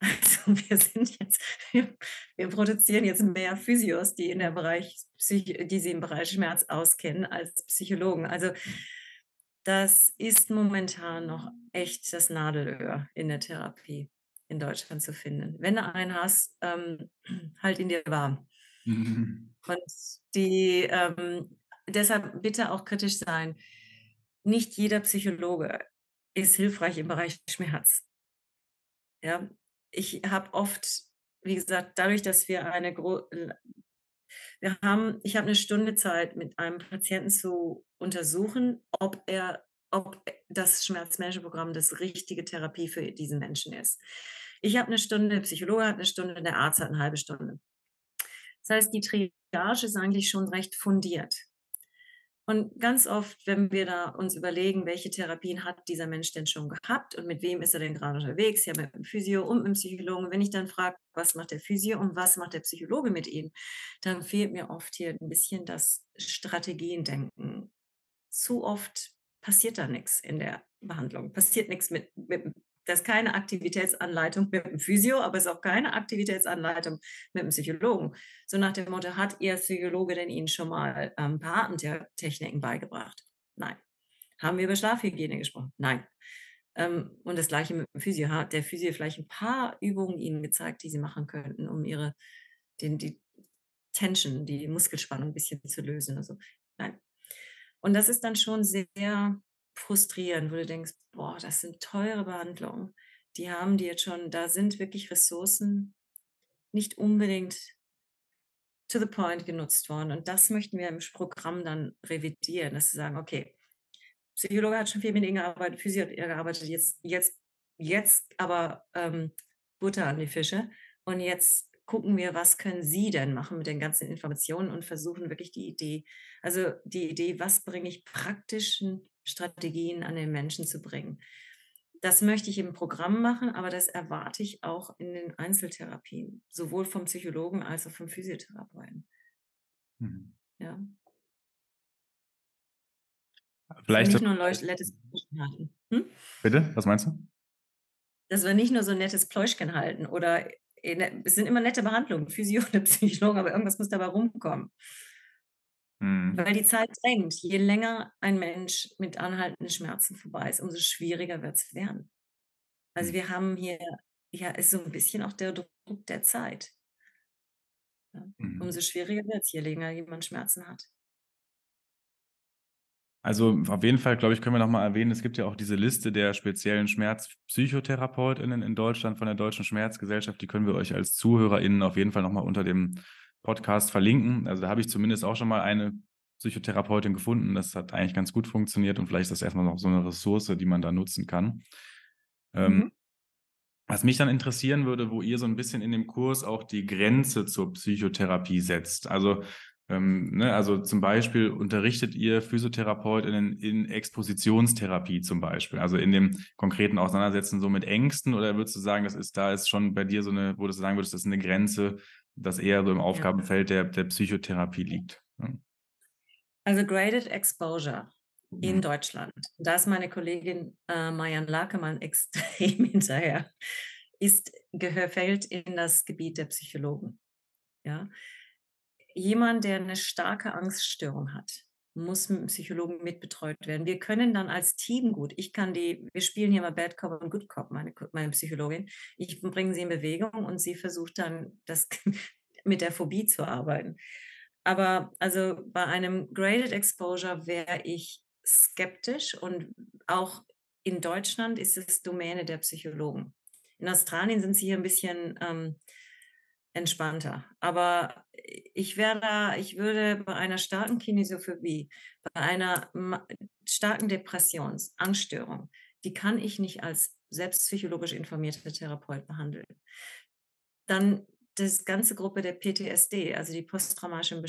Also wir sind jetzt, wir, wir, produzieren jetzt mehr Physios, die in der Bereich die sie im Bereich Schmerz auskennen, als Psychologen. Also das ist momentan noch echt das Nadelöhr in der Therapie in Deutschland zu finden. Wenn du einen hast, ähm, halt ihn dir warm. Mhm. Und die ähm, deshalb bitte auch kritisch sein. Nicht jeder Psychologe ist hilfreich im Bereich Schmerz. Ja, ich habe oft, wie gesagt, dadurch, dass wir eine Gro wir haben, ich habe eine Stunde Zeit, mit einem Patienten zu untersuchen, ob er, ob das Schmerzmanagementprogramm das richtige Therapie für diesen Menschen ist. Ich habe eine Stunde, der Psychologe hat eine Stunde, der Arzt hat eine halbe Stunde. Das heißt, die Triage ist eigentlich schon recht fundiert. Und ganz oft, wenn wir da uns überlegen, welche Therapien hat dieser Mensch denn schon gehabt und mit wem ist er denn gerade unterwegs, ja mit dem Physio und mit dem Psychologen. Wenn ich dann frage, was macht der Physio und was macht der Psychologe mit ihm, dann fehlt mir oft hier ein bisschen das Strategiendenken. Zu oft passiert da nichts in der Behandlung, passiert nichts mit, mit das ist keine Aktivitätsanleitung mit dem Physio, aber es ist auch keine Aktivitätsanleitung mit dem Psychologen. So nach dem Motto, hat Ihr Psychologe denn Ihnen schon mal ähm, Beatmungstechniken beigebracht? Nein. Haben wir über Schlafhygiene gesprochen? Nein. Ähm, und das gleiche mit dem Physio. Hat der Physio vielleicht ein paar Übungen Ihnen gezeigt, die Sie machen könnten, um Ihre, den, die Tension, die Muskelspannung ein bisschen zu lösen? Also, nein. Und das ist dann schon sehr frustrierend, wo du denkst, boah, das sind teure Behandlungen. Die haben die jetzt schon, da sind wirklich Ressourcen nicht unbedingt to the point genutzt worden. Und das möchten wir im Programm dann revidieren, dass sie sagen, okay, Psychologe hat schon viel mit ihnen gearbeitet, Physio hat gearbeitet, jetzt, jetzt, jetzt aber ähm, Butter an die Fische. Und jetzt gucken wir, was können Sie denn machen mit den ganzen Informationen und versuchen wirklich die Idee, also die Idee, was bringe ich praktischen Strategien an den Menschen zu bringen. Das möchte ich im Programm machen, aber das erwarte ich auch in den Einzeltherapien, sowohl vom Psychologen als auch vom Physiotherapeuten. Mhm. Ja. Vielleicht nicht nur ein nettes Pläuschchen halten. Hm? Bitte, was meinst du? Dass wir nicht nur so ein nettes Pläuschchen halten oder es sind immer nette Behandlungen, Physio und Psychologen, aber irgendwas muss dabei rumkommen. Mhm. Weil die Zeit drängt. Je länger ein Mensch mit anhaltenden Schmerzen vorbei ist, umso schwieriger wird es werden. Also mhm. wir haben hier, ja, ist so ein bisschen auch der Druck der Zeit. Ja. Mhm. Umso schwieriger wird es, je länger jemand Schmerzen hat. Also auf jeden Fall, glaube ich, können wir nochmal erwähnen, es gibt ja auch diese Liste der speziellen Schmerzpsychotherapeutinnen in Deutschland von der Deutschen Schmerzgesellschaft. Die können wir euch als ZuhörerInnen auf jeden Fall nochmal unter dem Podcast verlinken. Also da habe ich zumindest auch schon mal eine Psychotherapeutin gefunden. Das hat eigentlich ganz gut funktioniert und vielleicht ist das erstmal noch so eine Ressource, die man da nutzen kann. Ähm, mhm. was mich dann interessieren würde, wo ihr so ein bisschen in dem Kurs auch die Grenze zur Psychotherapie setzt. Also ähm, ne, also zum Beispiel unterrichtet ihr PhysiotherapeutInnen in Expositionstherapie zum Beispiel, also in dem konkreten Auseinandersetzen so mit Ängsten oder würdest du sagen, das ist da ist schon bei dir so eine, wo du sagen würdest, das ist eine Grenze, das eher so im Aufgabenfeld der, der Psychotherapie liegt? Ne? Also Graded Exposure in mhm. Deutschland, da ist meine Kollegin äh, Marianne Lakemann extrem hinterher, ist, gehör, fällt in das Gebiet der Psychologen. Ja, jemand, der eine starke Angststörung hat, muss mit Psychologen mitbetreut werden. Wir können dann als Team gut, ich kann die, wir spielen hier mal Bad Cop und Good Cop, meine, meine Psychologin. Ich bringe sie in Bewegung und sie versucht dann, das mit der Phobie zu arbeiten. Aber also bei einem Graded Exposure wäre ich skeptisch und auch in Deutschland ist es Domäne der Psychologen. In Australien sind sie hier ein bisschen ähm, entspannter. Aber ich wäre da, ich würde bei einer starken Kinesiophobie, bei einer starken Depressions-, Angststörung, die kann ich nicht als selbstpsychologisch informierter Therapeut behandeln. Dann das ganze Gruppe der PTSD, also die posttraumatischen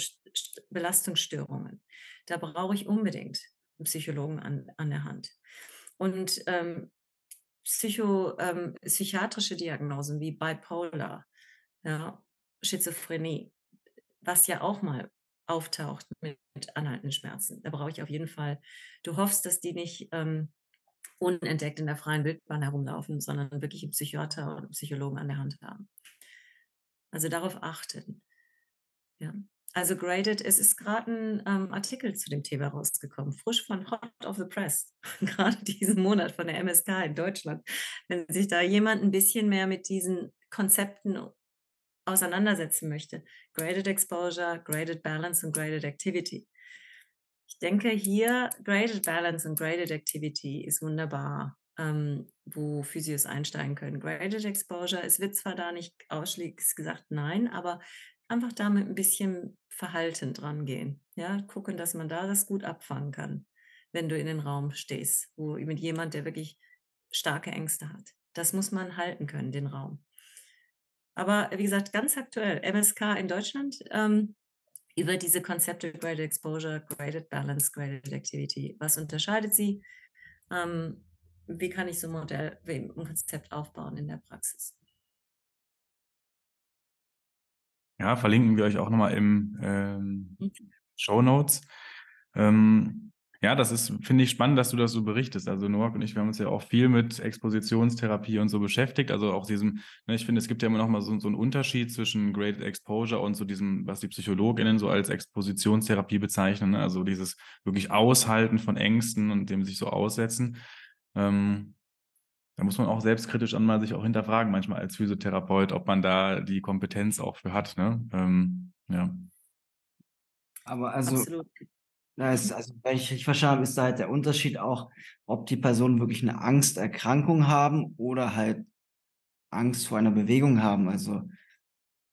Belastungsstörungen. Da brauche ich unbedingt einen Psychologen an, an der Hand. Und ähm, Psycho, ähm, psychiatrische Diagnosen wie Bipolar, ja, Schizophrenie, was ja auch mal auftaucht mit, mit anhaltenden Schmerzen. Da brauche ich auf jeden Fall, du hoffst, dass die nicht ähm, unentdeckt in der freien Wildbahn herumlaufen, sondern wirklich einen Psychiater oder Psychologen an der Hand haben. Also darauf achten. Ja. Also Graded, es ist gerade ein ähm, Artikel zu dem Thema rausgekommen, frisch von Hot of the Press, gerade diesen Monat von der MSK in Deutschland. Wenn sich da jemand ein bisschen mehr mit diesen Konzepten auseinandersetzen möchte. Graded Exposure, Graded Balance und Graded Activity. Ich denke hier, Graded Balance und Graded Activity ist wunderbar. Ähm, wo Physios einsteigen können. Graded Exposure, es wird zwar da nicht ausschließlich gesagt nein, aber einfach damit ein bisschen verhalten dran gehen. Ja, gucken, dass man da das gut abfangen kann, wenn du in den Raum stehst, wo mit jemand, der wirklich starke Ängste hat. Das muss man halten können, den Raum. Aber wie gesagt, ganz aktuell, MSK in Deutschland, ähm, über diese Konzepte Graded Exposure, Graded Balance, Graded Activity. Was unterscheidet sie? Ähm, wie kann ich so ein Modell, ein Konzept aufbauen in der Praxis? Ja, verlinken wir euch auch nochmal im ähm, mhm. Show Notes. Ähm, ja, das ist, finde ich, spannend, dass du das so berichtest. Also Noak und ich, wir haben uns ja auch viel mit Expositionstherapie und so beschäftigt. Also auch diesem, ne, ich finde, es gibt ja immer noch mal so, so einen Unterschied zwischen Graded Exposure und so diesem, was die PsychologInnen so als Expositionstherapie bezeichnen. Ne? Also dieses wirklich Aushalten von Ängsten und dem sich so aussetzen. Ähm, da muss man auch selbstkritisch einmal sich auch hinterfragen, manchmal als Physiotherapeut, ob man da die Kompetenz auch für hat. Ne? Ähm, ja. Aber also Absolut. Ja, es, also, wenn ich richtig verstanden habe, ist da halt der Unterschied auch, ob die Personen wirklich eine Angsterkrankung haben oder halt Angst vor einer Bewegung haben. Also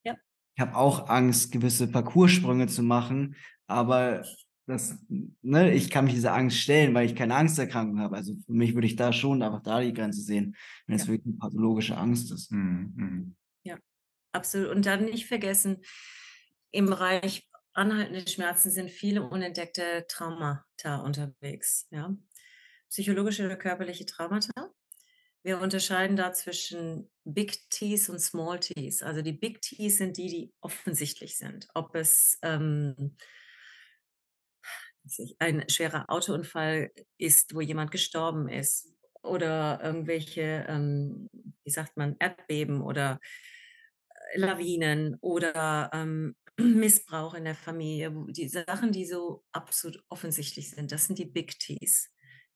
ja. ich habe auch Angst, gewisse Parcoursprünge zu machen, aber das, ne, ich kann mich dieser Angst stellen, weil ich keine Angsterkrankung habe. Also für mich würde ich da schon einfach da die Grenze sehen, wenn ja. es wirklich eine pathologische Angst ist. Mhm. mhm. Ja, absolut. Und dann nicht vergessen, im Bereich anhaltende Schmerzen sind viele unentdeckte Traumata unterwegs. Ja? Psychologische oder körperliche Traumata. Wir unterscheiden da zwischen Big T's und Small T's. Also die Big T's sind die, die offensichtlich sind. Ob es ähm, ein schwerer Autounfall ist, wo jemand gestorben ist oder irgendwelche, ähm, wie sagt man, Erdbeben oder Lawinen oder ähm, Missbrauch in der Familie, die Sachen, die so absolut offensichtlich sind, das sind die Big T's,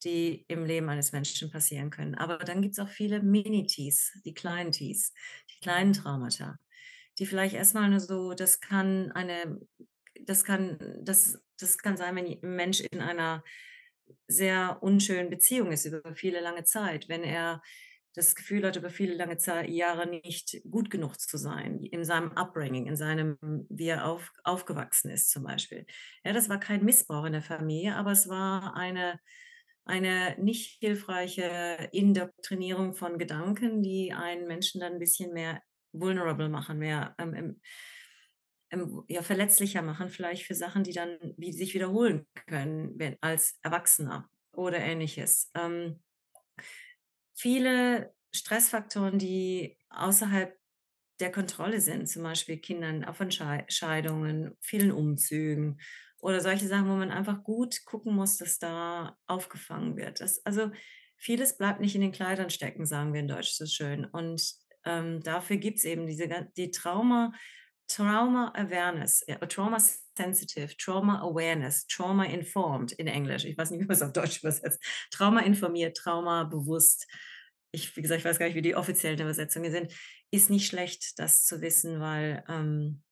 die im Leben eines Menschen passieren können. Aber dann gibt es auch viele Mini-T's, die kleinen T's, die kleinen Traumata, die vielleicht erstmal nur so, das kann eine, das kann, das, das kann sein, wenn ein Mensch in einer sehr unschönen Beziehung ist über viele lange Zeit, wenn er das Gefühl hat, über viele lange Zeit, Jahre nicht gut genug zu sein, in seinem Upbringing, in seinem, wie er auf, aufgewachsen ist zum Beispiel. Ja, das war kein Missbrauch in der Familie, aber es war eine, eine nicht hilfreiche Indoktrinierung von Gedanken, die einen Menschen dann ein bisschen mehr vulnerable machen, mehr ähm, ähm, ja, verletzlicher machen, vielleicht für Sachen, die dann wie sich wiederholen können wenn, als Erwachsener oder ähnliches. Ähm, viele Stressfaktoren, die außerhalb der Kontrolle sind, zum Beispiel Kindern auf Entscheidungen, vielen Umzügen oder solche Sachen, wo man einfach gut gucken muss, dass da aufgefangen wird. Das, also vieles bleibt nicht in den Kleidern stecken, sagen wir in Deutsch so schön. Und ähm, dafür gibt es eben diese die Trauma, Trauma Awareness, Trauma Sensitive, Trauma Awareness, Trauma Informed in Englisch. Ich weiß nicht, wie man es auf Deutsch übersetzt. Trauma informiert, Trauma bewusst. Ich, wie gesagt, ich weiß gar nicht, wie die offiziellen Übersetzungen sind. Ist nicht schlecht, das zu wissen, weil ähm,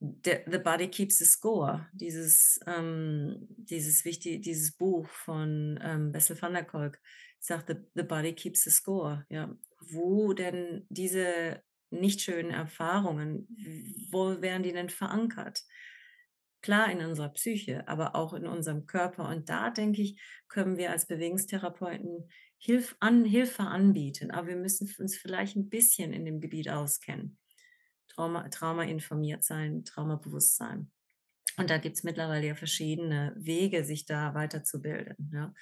the, the Body Keeps the Score, dieses, ähm, dieses, wichtige, dieses Buch von ähm, Bessel van der Kolk, sagt, the, the Body Keeps the Score. Ja. Wo denn diese nicht schönen Erfahrungen, wo werden die denn verankert? Klar in unserer Psyche, aber auch in unserem Körper. Und da, denke ich, können wir als Bewegungstherapeuten Hilf an, Hilfe anbieten. Aber wir müssen uns vielleicht ein bisschen in dem Gebiet auskennen. Trauma, Trauma informiert sein, Traumabewusst sein. Und da gibt es mittlerweile ja verschiedene Wege, sich da weiterzubilden. Ja.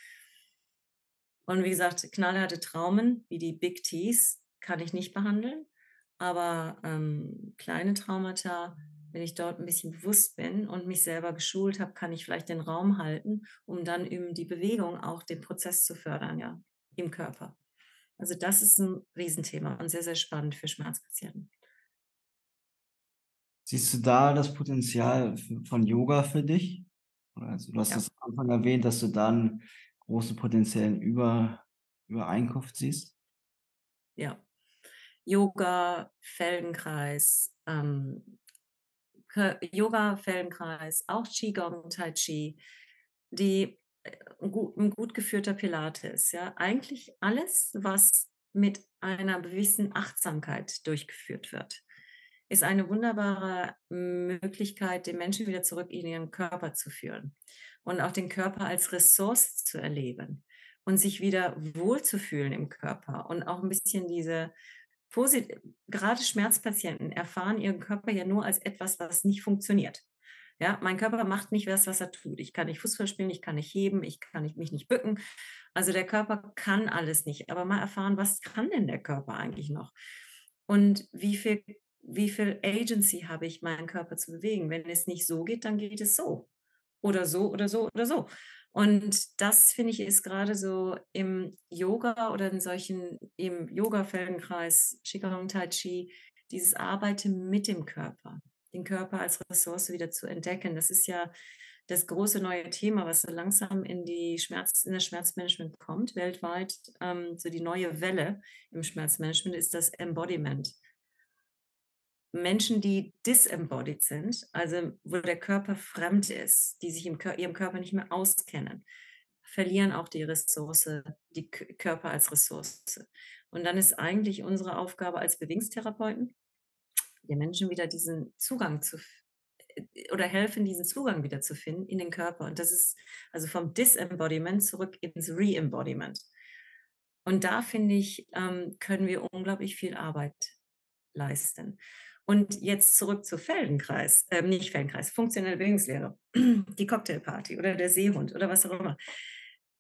Und wie gesagt, knallharte Traumen wie die Big T's kann ich nicht behandeln. Aber ähm, kleine Traumata, wenn ich dort ein bisschen bewusst bin und mich selber geschult habe, kann ich vielleicht den Raum halten, um dann eben die Bewegung auch den Prozess zu fördern, ja, im Körper. Also das ist ein Riesenthema und sehr, sehr spannend für Schmerzpatienten. Siehst du da das Potenzial von Yoga für dich? Also du hast ja. das am Anfang erwähnt, dass du dann große potenziellen Über, Übereinkunft siehst. Ja, Yoga, Feldenkreis, ähm, Yoga, Feldenkreis, auch Qigong, Tai Chi. Die äh, ein gut, ein gut geführter Pilates, ja, eigentlich alles, was mit einer gewissen Achtsamkeit durchgeführt wird, ist eine wunderbare Möglichkeit, den Menschen wieder zurück in ihren Körper zu führen und auch den Körper als Ressource zu erleben und sich wieder wohlzufühlen im Körper und auch ein bisschen diese gerade Schmerzpatienten erfahren ihren Körper ja nur als etwas, was nicht funktioniert. Ja, mein Körper macht nicht das, was er tut. Ich kann nicht Fußball spielen, ich kann nicht heben, ich kann nicht, mich nicht bücken. Also der Körper kann alles nicht. Aber mal erfahren, was kann denn der Körper eigentlich noch? Und wie viel, wie viel Agency habe ich, meinen Körper zu bewegen? Wenn es nicht so geht, dann geht es so. Oder so, oder so, oder so. Und das finde ich ist gerade so im Yoga oder in solchen, im Yoga-Feldenkreis, Qigong, Tai Chi, dieses Arbeiten mit dem Körper, den Körper als Ressource wieder zu entdecken. Das ist ja das große neue Thema, was so langsam in die Schmerz, in das Schmerzmanagement kommt, weltweit. Ähm, so die neue Welle im Schmerzmanagement ist das Embodiment. Menschen, die disembodied sind, also wo der Körper fremd ist, die sich im ihrem Körper nicht mehr auskennen, verlieren auch die Ressource, die Körper als Ressource. Und dann ist eigentlich unsere Aufgabe als Bewegungstherapeuten, den Menschen wieder diesen Zugang zu äh, oder helfen, diesen Zugang wieder zu finden in den Körper. Und das ist also vom Disembodiment zurück ins Reembodiment. Und da finde ich, ähm, können wir unglaublich viel Arbeit leisten. Und jetzt zurück zu Feldenkreis, äh, nicht Feldenkreis, funktionelle Bewegungslehre, die Cocktailparty oder der Seehund oder was auch immer.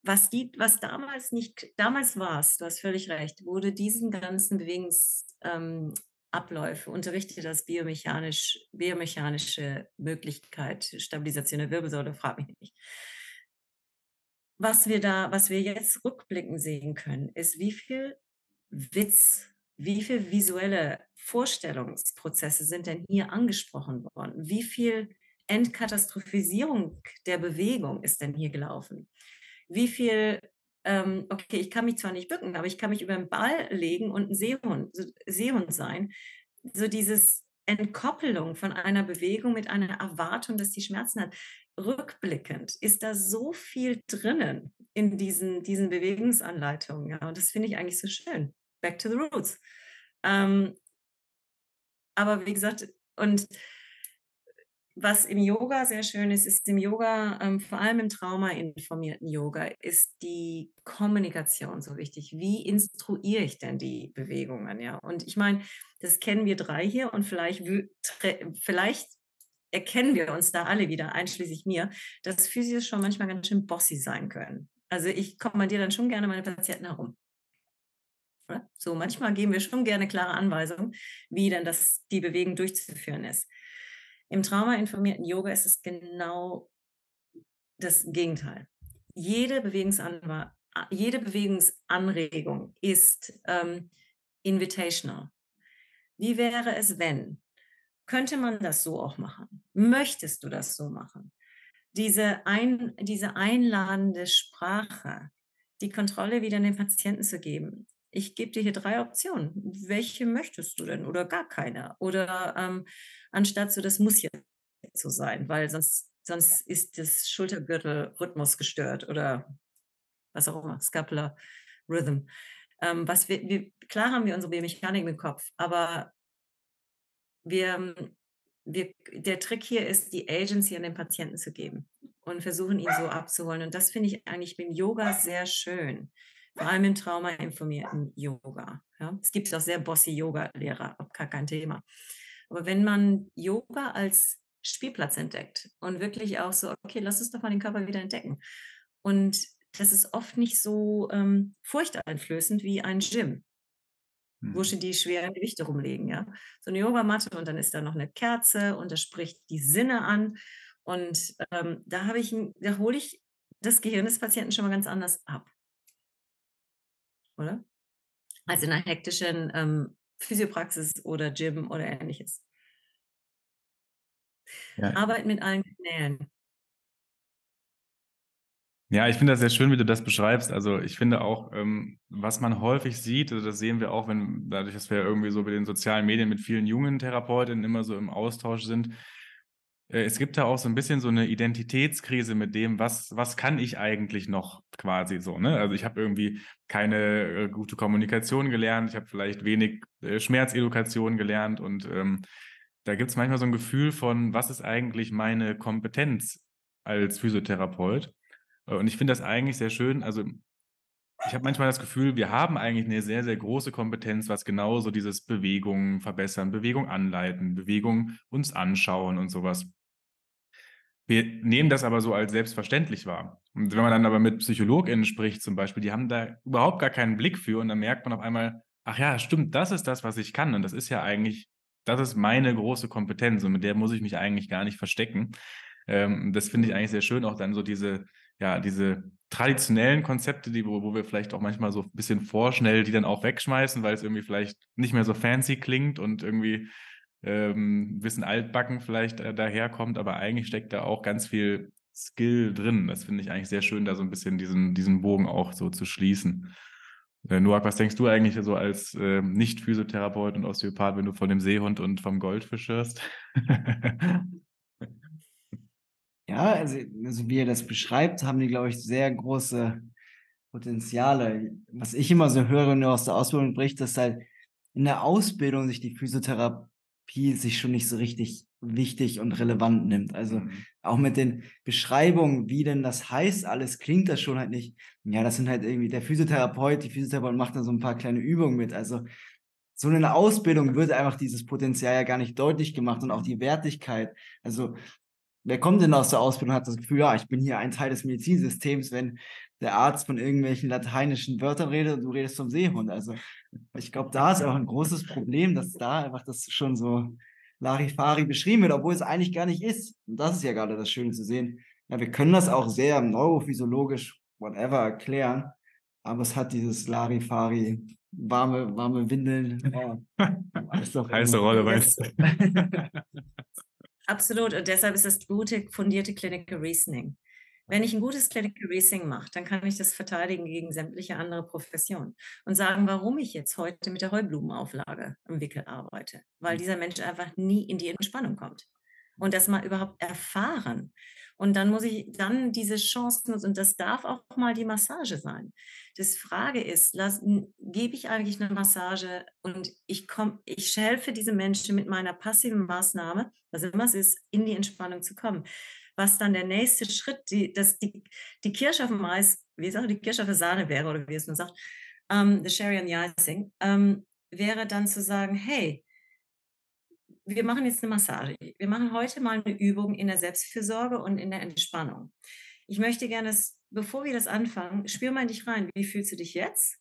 Was, die, was damals nicht, damals war es, du hast völlig recht, wurde diesen ganzen Bewegungsabläufe ähm, unterrichtet als biomechanisch, biomechanische Möglichkeit, Stabilisation der Wirbelsäule, frag mich nicht. Was wir da, was wir jetzt rückblickend sehen können, ist, wie viel Witz wie viele visuelle Vorstellungsprozesse sind denn hier angesprochen worden? Wie viel Entkatastrophisierung der Bewegung ist denn hier gelaufen? Wie viel, ähm, okay, ich kann mich zwar nicht bücken, aber ich kann mich über den Ball legen und ein Seehund, Seehund sein. So dieses Entkoppelung von einer Bewegung mit einer Erwartung, dass die Schmerzen hat. Rückblickend ist da so viel drinnen in diesen, diesen Bewegungsanleitungen. Ja, und das finde ich eigentlich so schön back to the roots. Ähm, aber wie gesagt, und was im Yoga sehr schön ist, ist im Yoga, ähm, vor allem im Trauma-informierten Yoga, ist die Kommunikation so wichtig. Wie instruiere ich denn die Bewegungen? Ja, und ich meine, das kennen wir drei hier und vielleicht, vielleicht erkennen wir uns da alle wieder, einschließlich mir, dass Physios schon manchmal ganz schön bossy sein können. Also ich kommandiere dann schon gerne meine Patienten herum. So, manchmal geben wir schon gerne klare Anweisungen, wie denn das, die Bewegung durchzuführen ist. Im traumainformierten Yoga ist es genau das Gegenteil. Jede, jede Bewegungsanregung ist ähm, invitational. Wie wäre es, wenn? Könnte man das so auch machen? Möchtest du das so machen? Diese, ein, diese einladende Sprache, die Kontrolle wieder den Patienten zu geben ich gebe dir hier drei Optionen. Welche möchtest du denn oder gar keine? Oder ähm, anstatt so, das muss jetzt so sein, weil sonst, sonst ist das Schultergürtel-Rhythmus gestört oder was auch immer, Scapular Rhythm. Ähm, was wir, wir, klar haben wir unsere Biomechanik im Kopf, aber wir, wir, der Trick hier ist, die Agency an den Patienten zu geben und versuchen, ihn so abzuholen. Und das finde ich eigentlich mit Yoga sehr schön vor allem im traumainformierten Yoga. Ja. Es gibt auch sehr bossy Yoga-Lehrer, gar kein Thema. Aber wenn man Yoga als Spielplatz entdeckt und wirklich auch so, okay, lass uns doch mal den Körper wieder entdecken. Und das ist oft nicht so ähm, furchteinflößend wie ein Gym, hm. wo schon die schweren Gewichte rumlegen. Ja? So eine Yogamatte und dann ist da noch eine Kerze und das spricht die Sinne an. Und ähm, da habe ich, da hole ich das Gehirn des Patienten schon mal ganz anders ab oder? Als in einer hektischen ähm, Physiopraxis oder Gym oder ähnliches. Ja. Arbeit mit allen Kanälen. Ja, ich finde das sehr schön, wie du das beschreibst. Also ich finde auch, ähm, was man häufig sieht, also das sehen wir auch, wenn dadurch, dass wir irgendwie so mit den sozialen Medien mit vielen jungen Therapeutinnen immer so im Austausch sind, es gibt da auch so ein bisschen so eine Identitätskrise mit dem, was, was kann ich eigentlich noch quasi so. Ne? Also ich habe irgendwie keine äh, gute Kommunikation gelernt, ich habe vielleicht wenig äh, Schmerzedukation gelernt und ähm, da gibt es manchmal so ein Gefühl von, was ist eigentlich meine Kompetenz als Physiotherapeut? Äh, und ich finde das eigentlich sehr schön. Also ich habe manchmal das Gefühl, wir haben eigentlich eine sehr, sehr große Kompetenz, was genauso dieses Bewegung verbessern, Bewegung anleiten, Bewegung uns anschauen und sowas. Wir nehmen das aber so als selbstverständlich wahr. Und wenn man dann aber mit PsychologInnen spricht zum Beispiel, die haben da überhaupt gar keinen Blick für und dann merkt man auf einmal, ach ja, stimmt, das ist das, was ich kann und das ist ja eigentlich, das ist meine große Kompetenz und mit der muss ich mich eigentlich gar nicht verstecken. Ähm, das finde ich eigentlich sehr schön, auch dann so diese, ja, diese traditionellen Konzepte, die, wo, wo wir vielleicht auch manchmal so ein bisschen vorschnell die dann auch wegschmeißen, weil es irgendwie vielleicht nicht mehr so fancy klingt und irgendwie ähm, ein bisschen altbacken vielleicht äh, daherkommt, aber eigentlich steckt da auch ganz viel Skill drin. Das finde ich eigentlich sehr schön, da so ein bisschen diesen, diesen Bogen auch so zu schließen. Äh, Noak, was denkst du eigentlich so als äh, Nicht-Physiotherapeut und Osteopath, wenn du von dem Seehund und vom Goldfisch hörst? ja, also, also wie er das beschreibt, haben die, glaube ich, sehr große Potenziale. Was ich immer so höre, wenn du aus der Ausbildung bricht, dass halt in der Ausbildung sich die Physiotherapie viel sich schon nicht so richtig wichtig und relevant nimmt. Also mhm. auch mit den Beschreibungen, wie denn das heißt, alles klingt das schon halt nicht. Ja, das sind halt irgendwie der Physiotherapeut, die Physiotherapeut macht dann so ein paar kleine Übungen mit. Also so eine Ausbildung wird einfach dieses Potenzial ja gar nicht deutlich gemacht und auch die Wertigkeit. Also wer kommt denn aus der Ausbildung und hat das Gefühl, ja, ich bin hier ein Teil des Medizinsystems, wenn der Arzt von irgendwelchen lateinischen Wörtern redet und du redest vom Seehund. Also ich glaube, da ist auch ein großes Problem, dass da einfach das schon so Larifari beschrieben wird, obwohl es eigentlich gar nicht ist. Und das ist ja gerade das Schöne zu sehen. Ja, wir können das auch sehr neurophysiologisch, whatever, erklären, aber es hat dieses Larifari, warme, warme Windeln. Oh, Heiße Rolle, weißt du. Absolut. Und deshalb ist das gute, fundierte Clinical Reasoning. Wenn ich ein gutes Clinical Reasoning mache, dann kann ich das verteidigen gegen sämtliche andere Professionen und sagen, warum ich jetzt heute mit der Heublumenauflage im Wickel arbeite. Weil hm. dieser Mensch einfach nie in die Entspannung kommt. Und das mal überhaupt erfahren. Und dann muss ich dann diese Chancen und das darf auch mal die Massage sein. Das Frage ist, gebe ich eigentlich eine Massage und ich komme, ich helfe diese Menschen mit meiner passiven Maßnahme, was immer es ist, in die Entspannung zu kommen was dann der nächste Schritt, die, dass die, die Kirsche auf dem Eis, wie ich sage, die Kirsche auf der Sahne wäre, oder wie es man sagt, ähm, the Sherry on the Icing, ähm, wäre dann zu sagen, hey, wir machen jetzt eine Massage. Wir machen heute mal eine Übung in der Selbstfürsorge und in der Entspannung. Ich möchte gerne, bevor wir das anfangen, spür mal in dich rein. Wie fühlst du dich jetzt?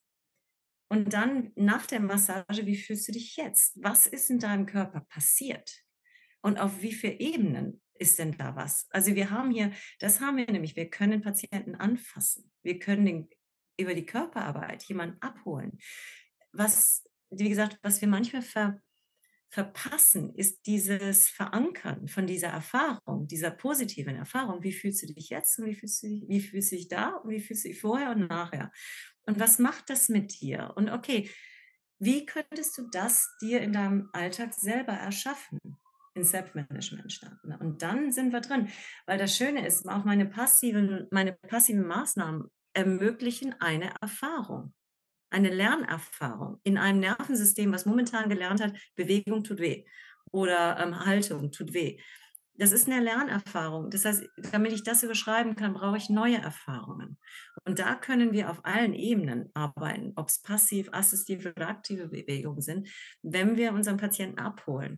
Und dann nach der Massage, wie fühlst du dich jetzt? Was ist in deinem Körper passiert? Und auf wie viele Ebenen ist denn da was? Also wir haben hier, das haben wir nämlich, wir können Patienten anfassen. Wir können den, über die Körperarbeit jemanden abholen. Was, wie gesagt, was wir manchmal ver, verpassen, ist dieses Verankern von dieser Erfahrung, dieser positiven Erfahrung. Wie fühlst du dich jetzt und wie fühlst du dich, wie fühlst du dich da und wie fühlst du dich vorher und nachher? Und was macht das mit dir? Und okay, wie könntest du das dir in deinem Alltag selber erschaffen? in Selbstmanagement starten. Und dann sind wir drin. Weil das Schöne ist, auch meine passiven, meine passiven Maßnahmen ermöglichen eine Erfahrung, eine Lernerfahrung in einem Nervensystem, was momentan gelernt hat, Bewegung tut weh oder ähm, Haltung tut weh. Das ist eine Lernerfahrung. Das heißt, damit ich das überschreiben kann, brauche ich neue Erfahrungen. Und da können wir auf allen Ebenen arbeiten, ob es passiv, assistive oder aktive Bewegungen sind, wenn wir unseren Patienten abholen.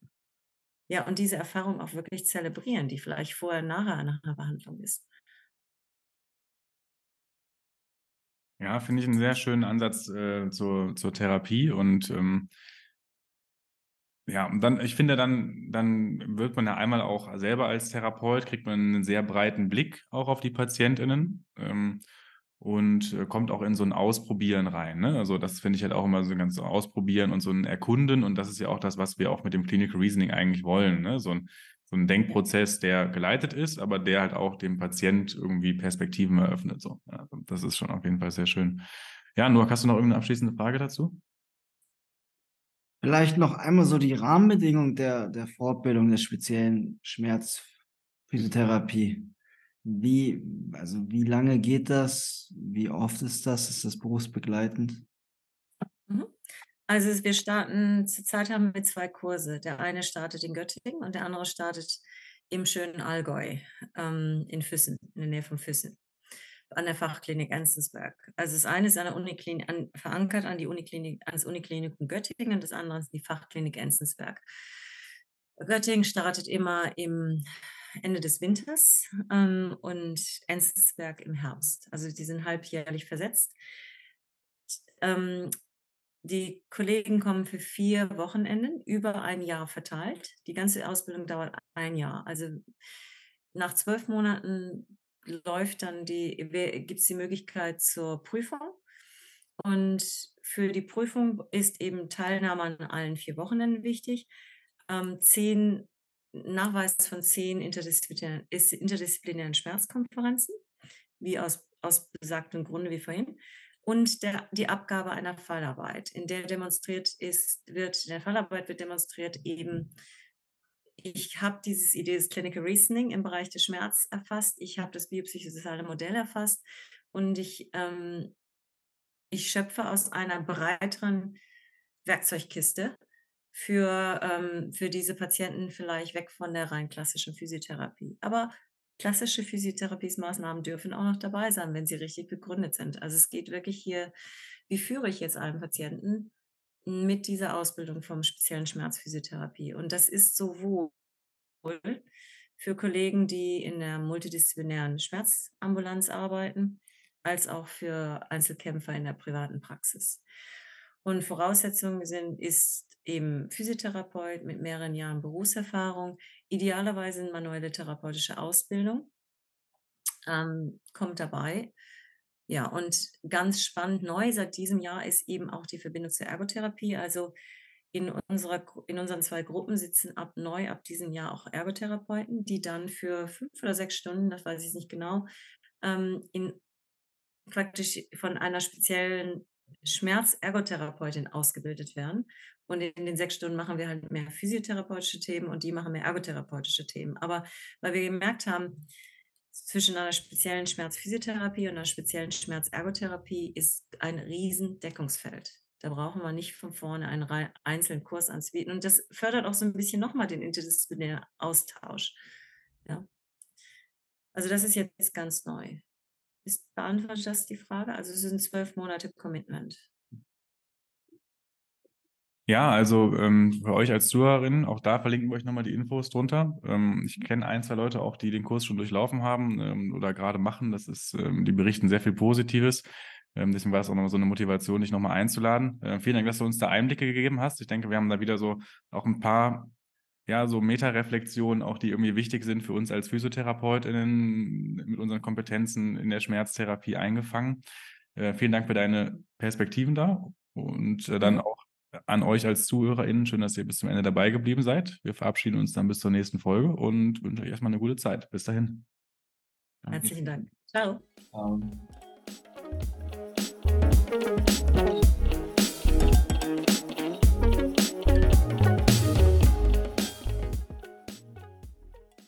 Ja, und diese Erfahrung auch wirklich zelebrieren, die vielleicht vorher, nachher nach einer Behandlung ist. Ja, finde ich einen sehr schönen Ansatz äh, zur, zur Therapie und ähm, ja, und dann, ich finde, dann, dann wird man ja einmal auch selber als Therapeut, kriegt man einen sehr breiten Blick auch auf die PatientInnen. Ähm, und äh, kommt auch in so ein Ausprobieren rein. Ne? Also das finde ich halt auch immer so ein ganz Ausprobieren und so ein Erkunden und das ist ja auch das, was wir auch mit dem Clinical Reasoning eigentlich wollen. Ne? So, ein, so ein Denkprozess, der geleitet ist, aber der halt auch dem Patient irgendwie Perspektiven eröffnet. So. Ja, das ist schon auf jeden Fall sehr schön. Ja, nur hast du noch irgendeine abschließende Frage dazu? Vielleicht noch einmal so die Rahmenbedingungen der, der Fortbildung des speziellen Schmerz Physiotherapie. Wie, also wie lange geht das? Wie oft ist das? Ist das berufsbegleitend? Also wir starten, zurzeit haben wir zwei Kurse. Der eine startet in Göttingen und der andere startet im schönen Allgäu, ähm, in Füssen, in der Nähe von Füssen, an der Fachklinik Enzensberg. Also das eine ist an der Uniklinik, an, verankert an die Uniklinik, ans Uniklinikum Göttingen und das andere ist die Fachklinik Enzensberg. Göttingen startet immer im Ende des Winters ähm, und Enzensberg im Herbst. Also die sind halbjährlich versetzt. Ähm, die Kollegen kommen für vier Wochenenden über ein Jahr verteilt. Die ganze Ausbildung dauert ein Jahr. Also nach zwölf Monaten läuft dann die, gibt es die Möglichkeit zur Prüfung. Und für die Prüfung ist eben Teilnahme an allen vier Wochenenden wichtig. Ähm, zehn Nachweis von zehn interdisziplinären, interdisziplinären Schmerzkonferenzen, wie aus, aus besagtem Grunde wie vorhin und der, die Abgabe einer Fallarbeit, in der demonstriert ist, wird, in der Fallarbeit wird demonstriert eben, ich habe dieses Idee des Clinical Reasoning im Bereich des Schmerz erfasst, ich habe das biopsychosoziale Modell erfasst und ich, ähm, ich schöpfe aus einer breiteren Werkzeugkiste für, ähm, für diese Patienten vielleicht weg von der rein klassischen Physiotherapie. Aber klassische Physiotherapiesmaßnahmen dürfen auch noch dabei sein, wenn sie richtig begründet sind. Also es geht wirklich hier, wie führe ich jetzt einen Patienten mit dieser Ausbildung vom speziellen Schmerzphysiotherapie? Und das ist sowohl für Kollegen, die in der multidisziplinären Schmerzambulanz arbeiten, als auch für Einzelkämpfer in der privaten Praxis. Und Voraussetzungen sind, ist eben Physiotherapeut mit mehreren Jahren Berufserfahrung, idealerweise eine manuelle therapeutische Ausbildung, ähm, kommt dabei. Ja, und ganz spannend neu seit diesem Jahr ist eben auch die Verbindung zur Ergotherapie. Also in, unserer, in unseren zwei Gruppen sitzen ab neu, ab diesem Jahr auch Ergotherapeuten, die dann für fünf oder sechs Stunden, das weiß ich nicht genau, ähm, in praktisch von einer speziellen Schmerzergotherapeutin ausgebildet werden. Und in den sechs Stunden machen wir halt mehr physiotherapeutische Themen und die machen mehr ergotherapeutische Themen. Aber weil wir gemerkt haben, zwischen einer speziellen Schmerzphysiotherapie und einer speziellen Schmerzergotherapie ist ein riesen Deckungsfeld. Da brauchen wir nicht von vorne einen einzelnen Kurs anzubieten. Und das fördert auch so ein bisschen nochmal den interdisziplinären Austausch. Ja. Also das ist jetzt ganz neu. Ist, beantwortet das die Frage? Also es sind zwölf Monate Commitment. Ja, also ähm, für euch als Zuhörerin, auch da verlinken wir euch nochmal die Infos drunter. Ähm, ich kenne ein, zwei Leute auch, die den Kurs schon durchlaufen haben ähm, oder gerade machen. Das ist, ähm, die berichten sehr viel Positives. Ähm, deswegen war es auch nochmal so eine Motivation, dich nochmal einzuladen. Äh, vielen Dank, dass du uns da Einblicke gegeben hast. Ich denke, wir haben da wieder so auch ein paar ja, so Metareflexionen auch, die irgendwie wichtig sind für uns als PhysiotherapeutInnen mit unseren Kompetenzen in der Schmerztherapie eingefangen. Äh, vielen Dank für deine Perspektiven da und äh, dann auch an euch als ZuhörerInnen. Schön, dass ihr bis zum Ende dabei geblieben seid. Wir verabschieden uns dann bis zur nächsten Folge und wünschen euch erstmal eine gute Zeit. Bis dahin. Herzlichen Dank. Ciao. Ciao.